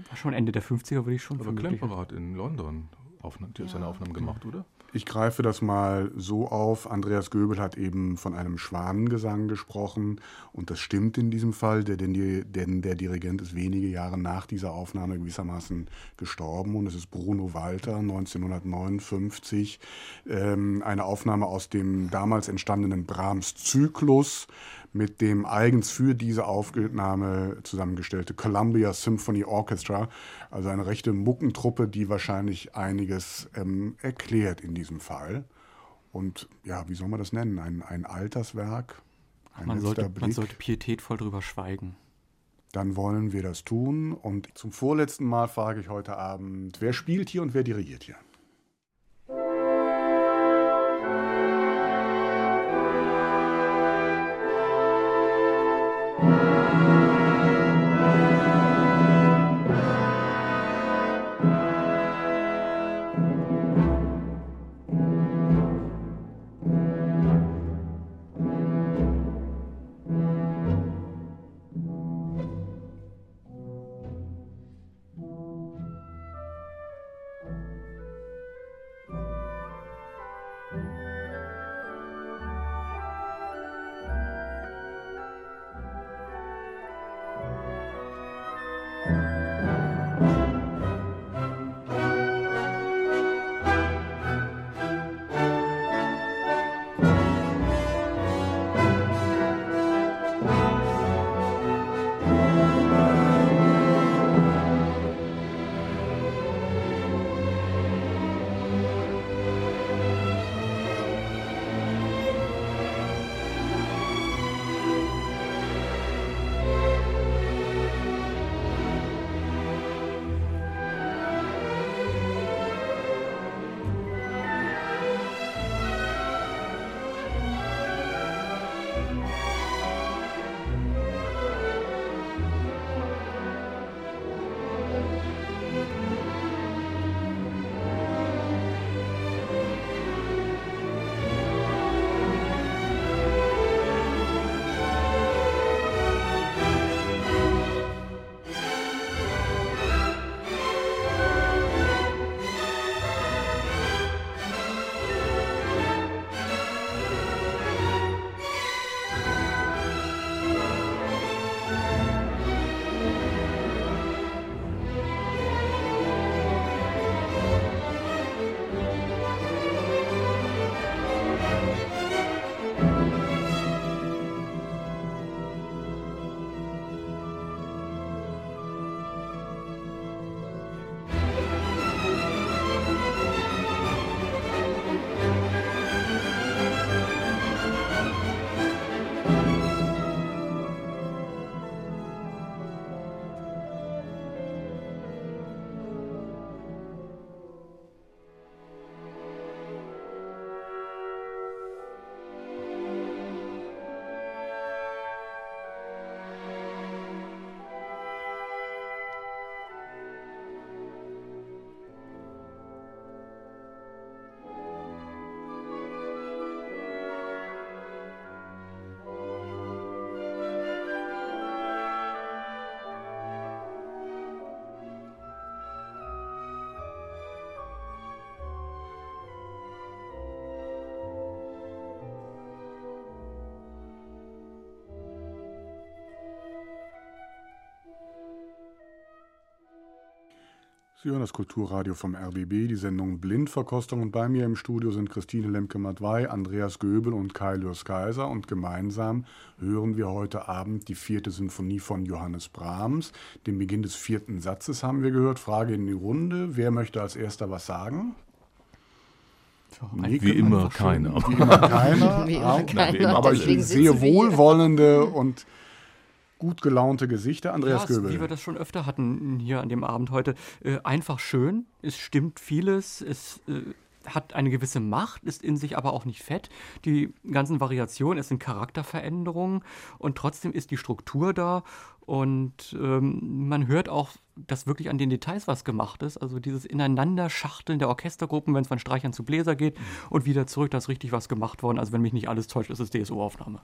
war schon Ende der 50er, würde ich schon Aber Klemperer hat in London Aufnahme, ja. seine Aufnahmen gemacht, oder? Ich greife das mal so auf. Andreas Göbel hat eben von einem Schwanengesang gesprochen. Und das stimmt in diesem Fall, denn, der Dirigent ist wenige Jahre nach dieser Aufnahme gewissermaßen gestorben. Und es ist Bruno Walter 1959, ähm, eine Aufnahme aus dem damals entstandenen Brahms-Zyklus mit dem eigens für diese Aufnahme zusammengestellte Columbia Symphony Orchestra, also eine rechte Muckentruppe, die wahrscheinlich einiges ähm, erklärt in diesem Fall. Und ja, wie soll man das nennen? Ein, ein Alterswerk? Ein man, sollte, man sollte pietätvoll drüber schweigen. Dann wollen wir das tun. Und zum vorletzten Mal frage ich heute Abend, wer spielt hier und wer dirigiert hier? Sie hören das Kulturradio vom RBB, die Sendung Blindverkostung. Und bei mir im Studio sind Christine Lemke-Matwei, Andreas Göbel und Kai Lürs Kaiser. Und gemeinsam hören wir heute Abend die vierte Sinfonie von Johannes Brahms. Den Beginn des vierten Satzes haben wir gehört. Frage in die Runde. Wer möchte als erster was sagen? Wie immer keiner. Wie immer keiner. Wie immer keiner. Aber ich sehe wohlwollende und gut gelaunte Gesichter. Andreas ja, Göbel. Wie wir das schon öfter hatten hier an dem Abend heute. Äh, einfach schön, es stimmt vieles, es äh, hat eine gewisse Macht, ist in sich aber auch nicht fett. Die ganzen Variationen, es sind Charakterveränderungen und trotzdem ist die Struktur da und ähm, man hört auch, dass wirklich an den Details was gemacht ist. Also dieses Ineinanderschachteln der Orchestergruppen, wenn es von Streichern zu Bläser geht mhm. und wieder zurück, da ist richtig was gemacht worden. Also wenn mich nicht alles täuscht, ist es DSO-Aufnahme.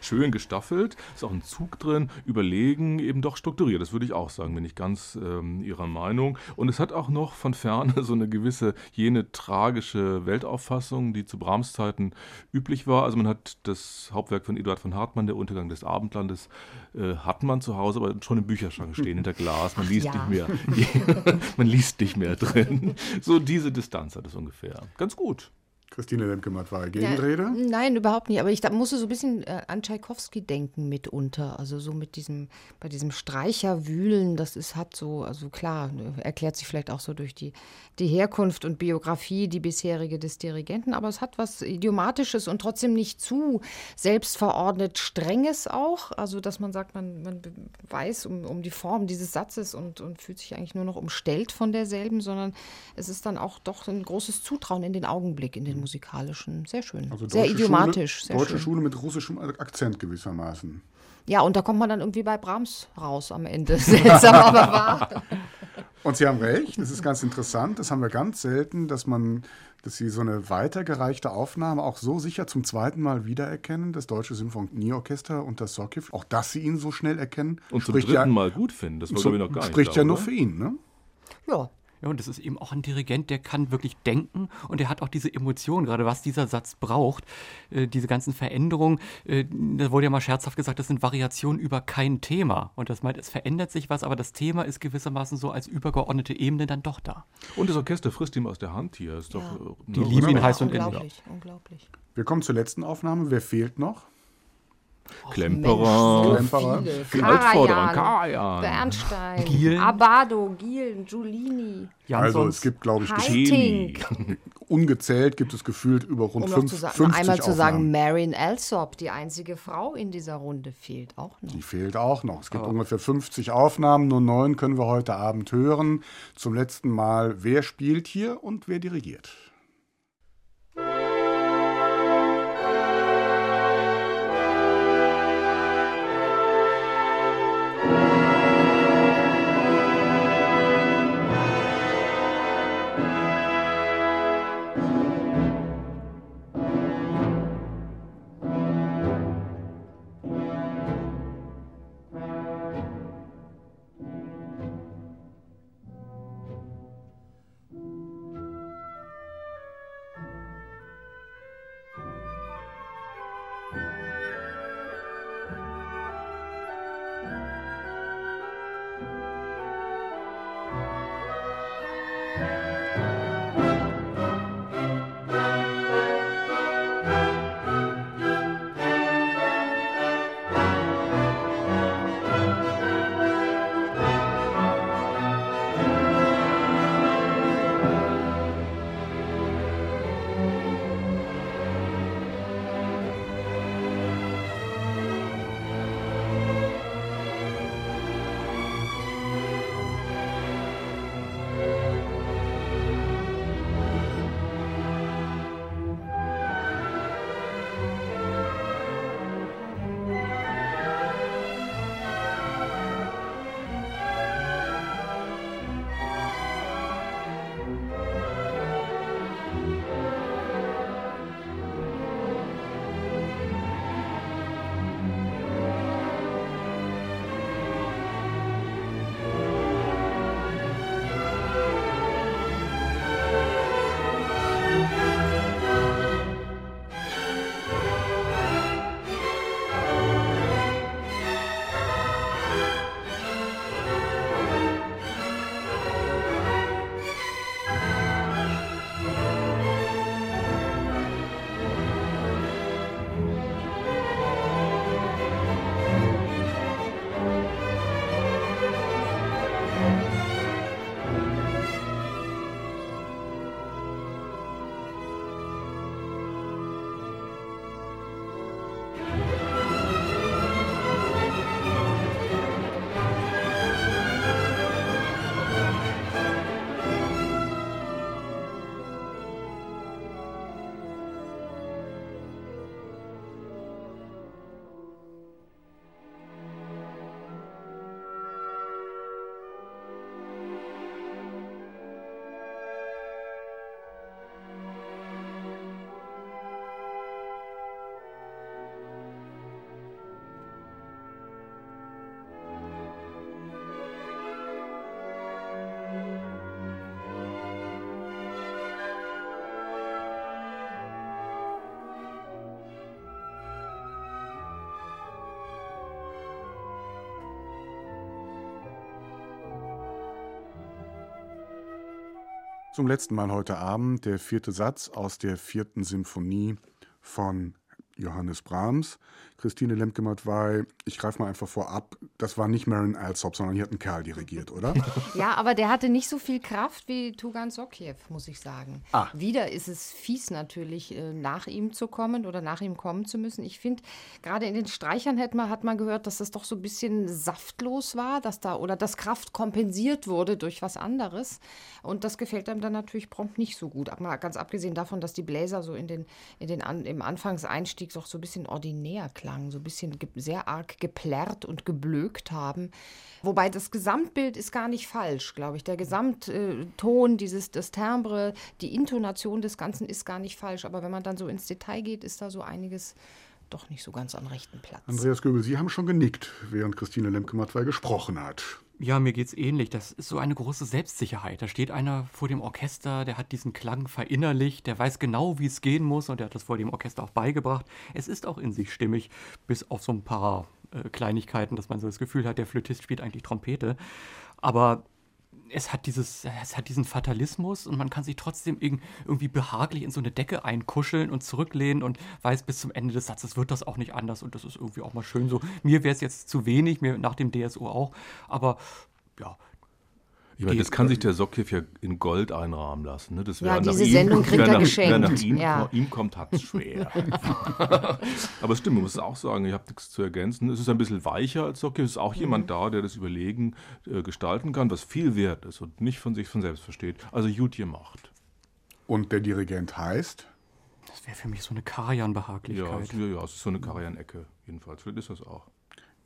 Schön gestaffelt, ist auch ein Zug drin, überlegen, eben doch strukturiert. Das würde ich auch sagen, bin ich ganz ähm, Ihrer Meinung. Und es hat auch noch von ferne so eine gewisse, jene tragische Weltauffassung, die zu Brahms Zeiten üblich war. Also man hat das Hauptwerk von Eduard von Hartmann, Der Untergang des Abendlandes, äh, hat man zu Hause, aber schon im Bücherschrank stehen, hinter Glas. Man liest ja. nicht mehr. man liest nicht mehr drin. So diese Distanz hat es ungefähr. Ganz gut. Christine Lemke-Matt war Gegenrede? Ja, nein, überhaupt nicht. Aber ich da, musste so ein bisschen äh, an Tschaikowski denken mitunter. Also so mit diesem, bei diesem Streicherwühlen, das ist, hat so, also klar, ne, erklärt sich vielleicht auch so durch die, die Herkunft und Biografie, die bisherige des Dirigenten, aber es hat was Idiomatisches und trotzdem nicht zu selbstverordnet Strenges auch. Also, dass man sagt, man, man weiß um, um die Form dieses Satzes und, und fühlt sich eigentlich nur noch umstellt von derselben, sondern es ist dann auch doch ein großes Zutrauen in den Augenblick, in den musikalischen. Sehr schön. Also sehr idiomatisch. Schule, sehr deutsche schön. Schule mit russischem Akzent gewissermaßen. Ja, und da kommt man dann irgendwie bei Brahms raus am Ende. Seltsam, aber wahr. Und Sie haben recht, das ist ganz interessant. Das haben wir ganz selten, dass man, dass Sie so eine weitergereichte Aufnahme auch so sicher zum zweiten Mal wiedererkennen, das Deutsche Symphonieorchester und das Sorkiv. Auch dass Sie ihn so schnell erkennen. Und zum dritten ja, Mal gut finden, das war, ich, noch gar nicht. Spricht ja nur für ihn, ne? Ja, ja, und das ist eben auch ein Dirigent, der kann wirklich denken und der hat auch diese Emotionen, gerade was dieser Satz braucht. Äh, diese ganzen Veränderungen, äh, da wurde ja mal scherzhaft gesagt, das sind Variationen über kein Thema. Und das meint, es verändert sich was, aber das Thema ist gewissermaßen so als übergeordnete Ebene dann doch da. Und das Orchester frisst ihm aus der Hand hier. Ist ja. doch, äh, Die ne, lieben ihn heiß und innig. Unglaublich, unglaublich. Wir kommen zur letzten Aufnahme. Wer fehlt noch? Klemperer, Klemperer. Altvorderen, Karajan, Bernstein, Gielen. Abado, Gielen, Giulini. Jansons. Also es gibt, glaube ich, Heiting. ungezählt gibt es gefühlt über rund um fünf, zu 50 einmal zu Aufnahmen. sagen, Marin Alsop, die einzige Frau in dieser Runde, fehlt auch noch. Die fehlt auch noch. Es gibt oh. ungefähr 50 Aufnahmen, nur neun können wir heute Abend hören. Zum letzten Mal, wer spielt hier und wer dirigiert? Zum letzten Mal heute Abend der vierte Satz aus der vierten Symphonie von Johannes Brahms. Christine Lemke-Matwei, ich greife mal einfach vorab, das war nicht Marin Alsop, sondern hier hat ein Kerl dirigiert, oder? Ja, aber der hatte nicht so viel Kraft wie Tugan Sokjew, muss ich sagen. Ah. Wieder ist es fies natürlich, äh, nach ihm zu kommen oder nach ihm kommen zu müssen. Ich finde, gerade in den Streichern hat man, hat man gehört, dass das doch so ein bisschen saftlos war, dass da oder dass Kraft kompensiert wurde durch was anderes. Und das gefällt einem dann natürlich prompt nicht so gut. Aber ganz abgesehen davon, dass die Bläser so in den, in den An im Anfangseinstieg doch so ein bisschen ordinär klangen, so ein bisschen sehr arg geplärrt und geblökt haben. Wobei das Gesamtbild ist gar nicht falsch, glaube ich. Der Gesamtton, dieses, das Timbre, die Intonation des Ganzen ist gar nicht falsch. Aber wenn man dann so ins Detail geht, ist da so einiges doch nicht so ganz am rechten Platz. Andreas Göbel, Sie haben schon genickt, während Christine Lemke-Matwei gesprochen hat. Ja, mir geht's ähnlich. Das ist so eine große Selbstsicherheit. Da steht einer vor dem Orchester, der hat diesen Klang verinnerlicht, der weiß genau, wie es gehen muss und der hat das vor dem Orchester auch beigebracht. Es ist auch in sich stimmig, bis auf so ein paar äh, Kleinigkeiten, dass man so das Gefühl hat, der Flötist spielt eigentlich Trompete. Aber es hat, dieses, es hat diesen Fatalismus und man kann sich trotzdem irgendwie behaglich in so eine Decke einkuscheln und zurücklehnen und weiß, bis zum Ende des Satzes wird das auch nicht anders und das ist irgendwie auch mal schön so. Mir wäre es jetzt zu wenig, mir nach dem DSO auch, aber ja, ich meine, das kann sich der Sockjew ja in Gold einrahmen lassen. Ne? Das ja, diese Sendung ihm, kriegt er geschenkt. Wer nach ihm, ja. ihm kommt, hat es schwer. Aber es stimmt, man muss auch sagen, ich habe nichts zu ergänzen. Es ist ein bisschen weicher als Sockjew. Es ist auch mhm. jemand da, der das Überlegen äh, gestalten kann, was viel wert ist und nicht von sich von selbst versteht. Also gut gemacht. Und der Dirigent heißt? Das wäre für mich so eine Karajan-Behaglichkeit. Ja, ja, es ist so eine Karajan-Ecke jedenfalls. Vielleicht ist das auch.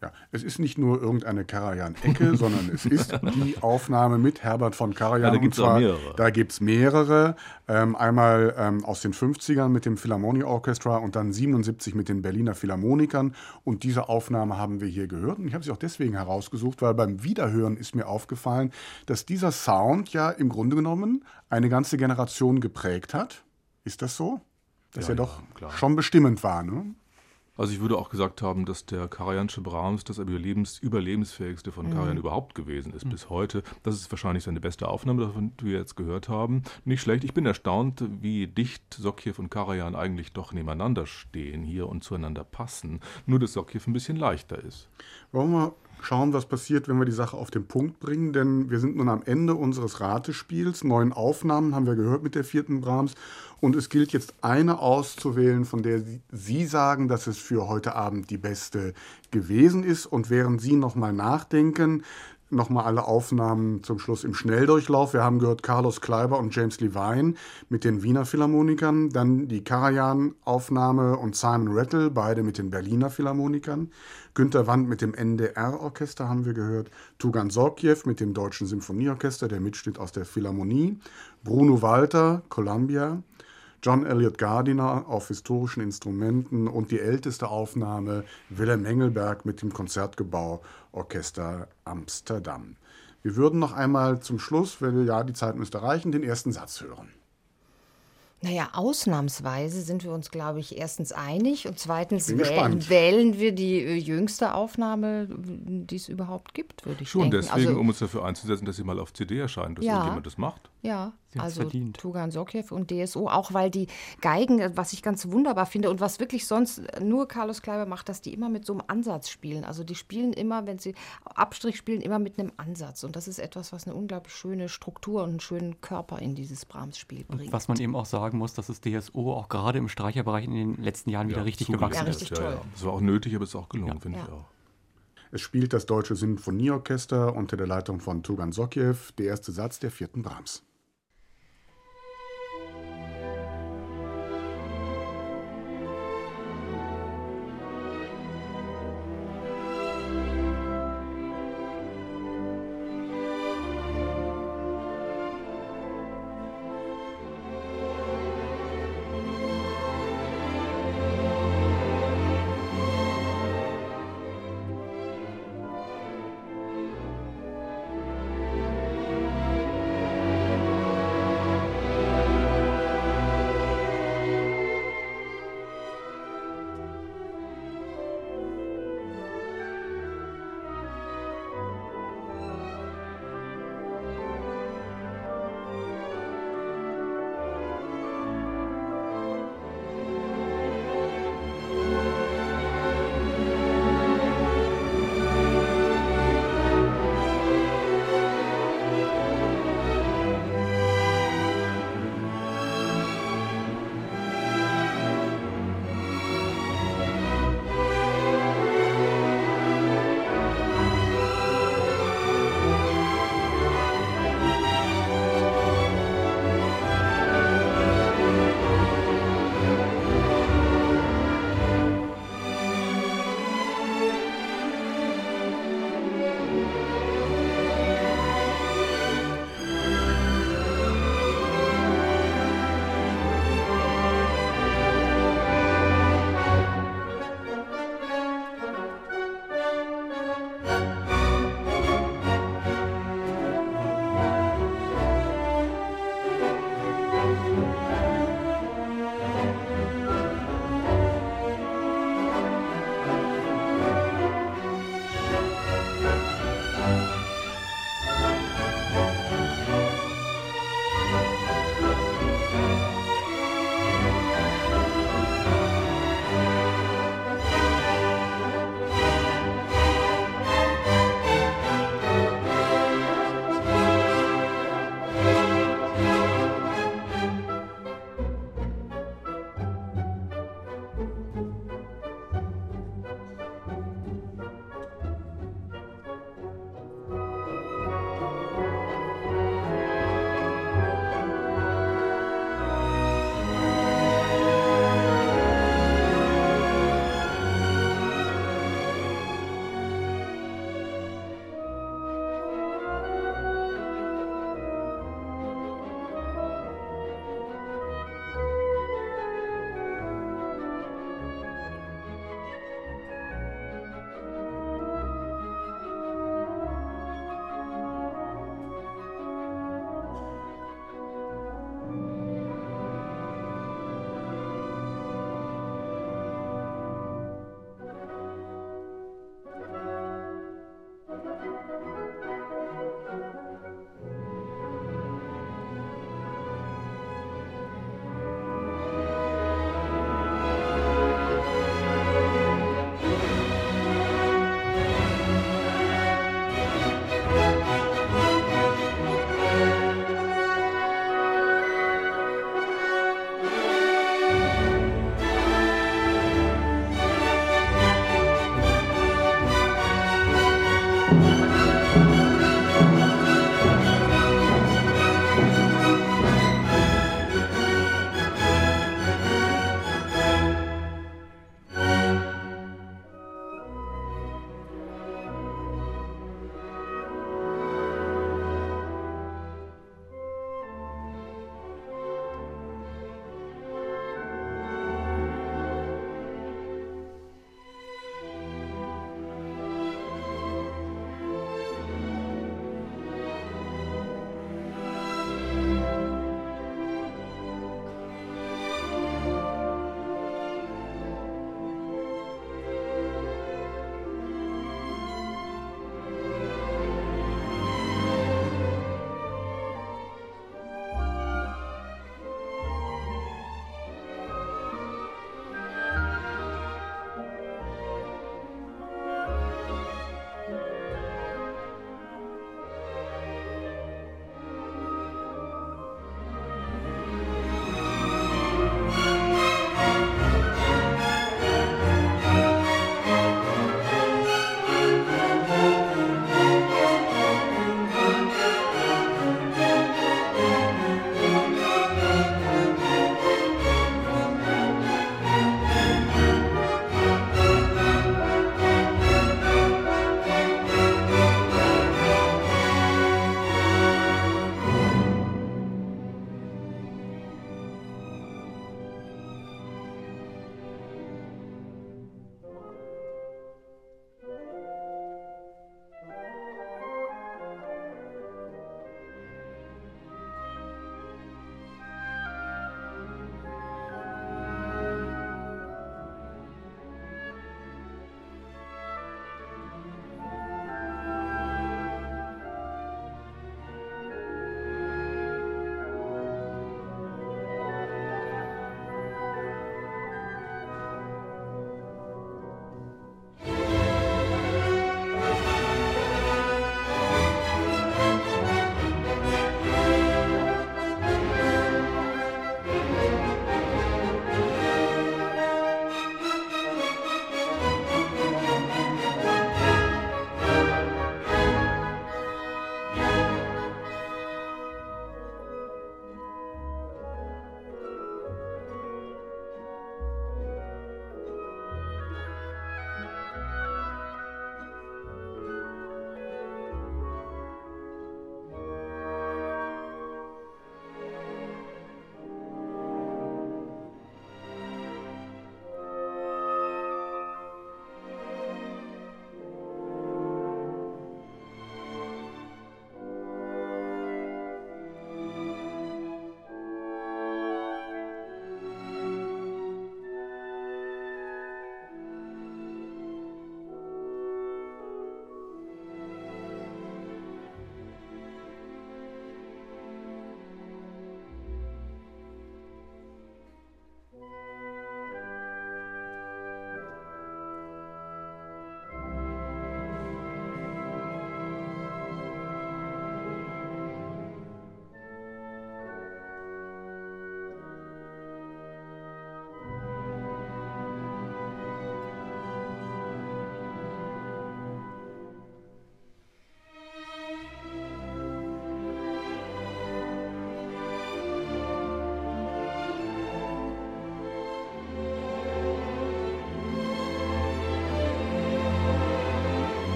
Ja, es ist nicht nur irgendeine Karajan-Ecke, sondern es ist die Aufnahme mit Herbert von Karajan. Ja, da gibt es mehrere. Da gibt mehrere. Ähm, einmal ähm, aus den 50ern mit dem Philharmonie Orchestra und dann 77 mit den Berliner Philharmonikern. Und diese Aufnahme haben wir hier gehört. Und ich habe sie auch deswegen herausgesucht, weil beim Wiederhören ist mir aufgefallen, dass dieser Sound ja im Grunde genommen eine ganze Generation geprägt hat. Ist das so? Dass ja, er doch ja, schon bestimmend war, ne? Also ich würde auch gesagt haben, dass der Karajansche Brahms das Überlebens, überlebensfähigste von Karajan mhm. überhaupt gewesen ist mhm. bis heute. Das ist wahrscheinlich seine beste Aufnahme, davon die wir jetzt gehört haben. Nicht schlecht. Ich bin erstaunt, wie dicht Sokjew und Karajan eigentlich doch nebeneinander stehen hier und zueinander passen. Nur, dass Sokjew ein bisschen leichter ist. Wollen wir schauen, was passiert, wenn wir die Sache auf den Punkt bringen. Denn wir sind nun am Ende unseres Ratespiels. Neun Aufnahmen haben wir gehört mit der vierten Brahms. Und es gilt jetzt eine auszuwählen, von der Sie sagen, dass es für heute Abend die beste gewesen ist. Und während Sie nochmal nachdenken, nochmal alle Aufnahmen zum Schluss im Schnelldurchlauf. Wir haben gehört Carlos Kleiber und James Levine mit den Wiener Philharmonikern, dann die Karajan-Aufnahme und Simon Rattle, beide mit den Berliner Philharmonikern. Günter Wand mit dem NDR-Orchester haben wir gehört, Tugan Sorkjew mit dem Deutschen Symphonieorchester, der Mitschnitt aus der Philharmonie, Bruno Walter, Columbia, John Elliott Gardiner auf historischen Instrumenten und die älteste Aufnahme Wilhelm Engelberg mit dem Konzertgebauorchester Amsterdam. Wir würden noch einmal zum Schluss, weil ja die Zeit müsste reichen, den ersten Satz hören. Naja, ausnahmsweise sind wir uns, glaube ich, erstens einig und zweitens wählen, wählen, wir die äh, jüngste Aufnahme, die es überhaupt gibt, würde ich Schon denken. deswegen, also, um uns dafür einzusetzen, dass sie mal auf CD erscheint, dass ja, irgendjemand das macht. Ja, also verdient. Tugan Sokjew und DSO, auch weil die Geigen, was ich ganz wunderbar finde und was wirklich sonst nur Carlos Kleiber macht, dass die immer mit so einem Ansatz spielen. Also die spielen immer, wenn sie Abstrich spielen, immer mit einem Ansatz. Und das ist etwas, was eine unglaublich schöne Struktur und einen schönen Körper in dieses Brahms-Spiel bringt. Und was man eben auch sagen muss, dass das DSO auch gerade im Streicherbereich in den letzten Jahren ja, wieder richtig gewachsen ja, richtig ist. Toll. Ja, Das war auch nötig, aber es ist auch gelungen, finde ich auch. Es spielt das Deutsche Sinfonieorchester unter der Leitung von Tugan Sokjew, der erste Satz der vierten Brahms.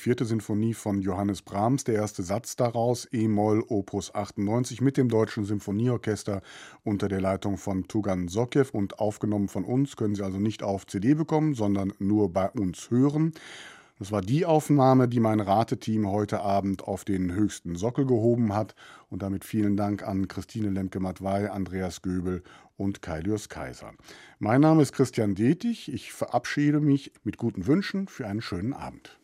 Vierte Sinfonie von Johannes Brahms, der erste Satz daraus, E-Moll Opus 98 mit dem Deutschen Symphonieorchester unter der Leitung von Tugan Sokjew und aufgenommen von uns, können Sie also nicht auf CD bekommen, sondern nur bei uns hören. Das war die Aufnahme, die mein Rateteam heute Abend auf den höchsten Sockel gehoben hat. Und damit vielen Dank an Christine Lemke-Matwei, Andreas Göbel und Kailius Kaiser. Mein Name ist Christian Detig. Ich verabschiede mich mit guten Wünschen für einen schönen Abend.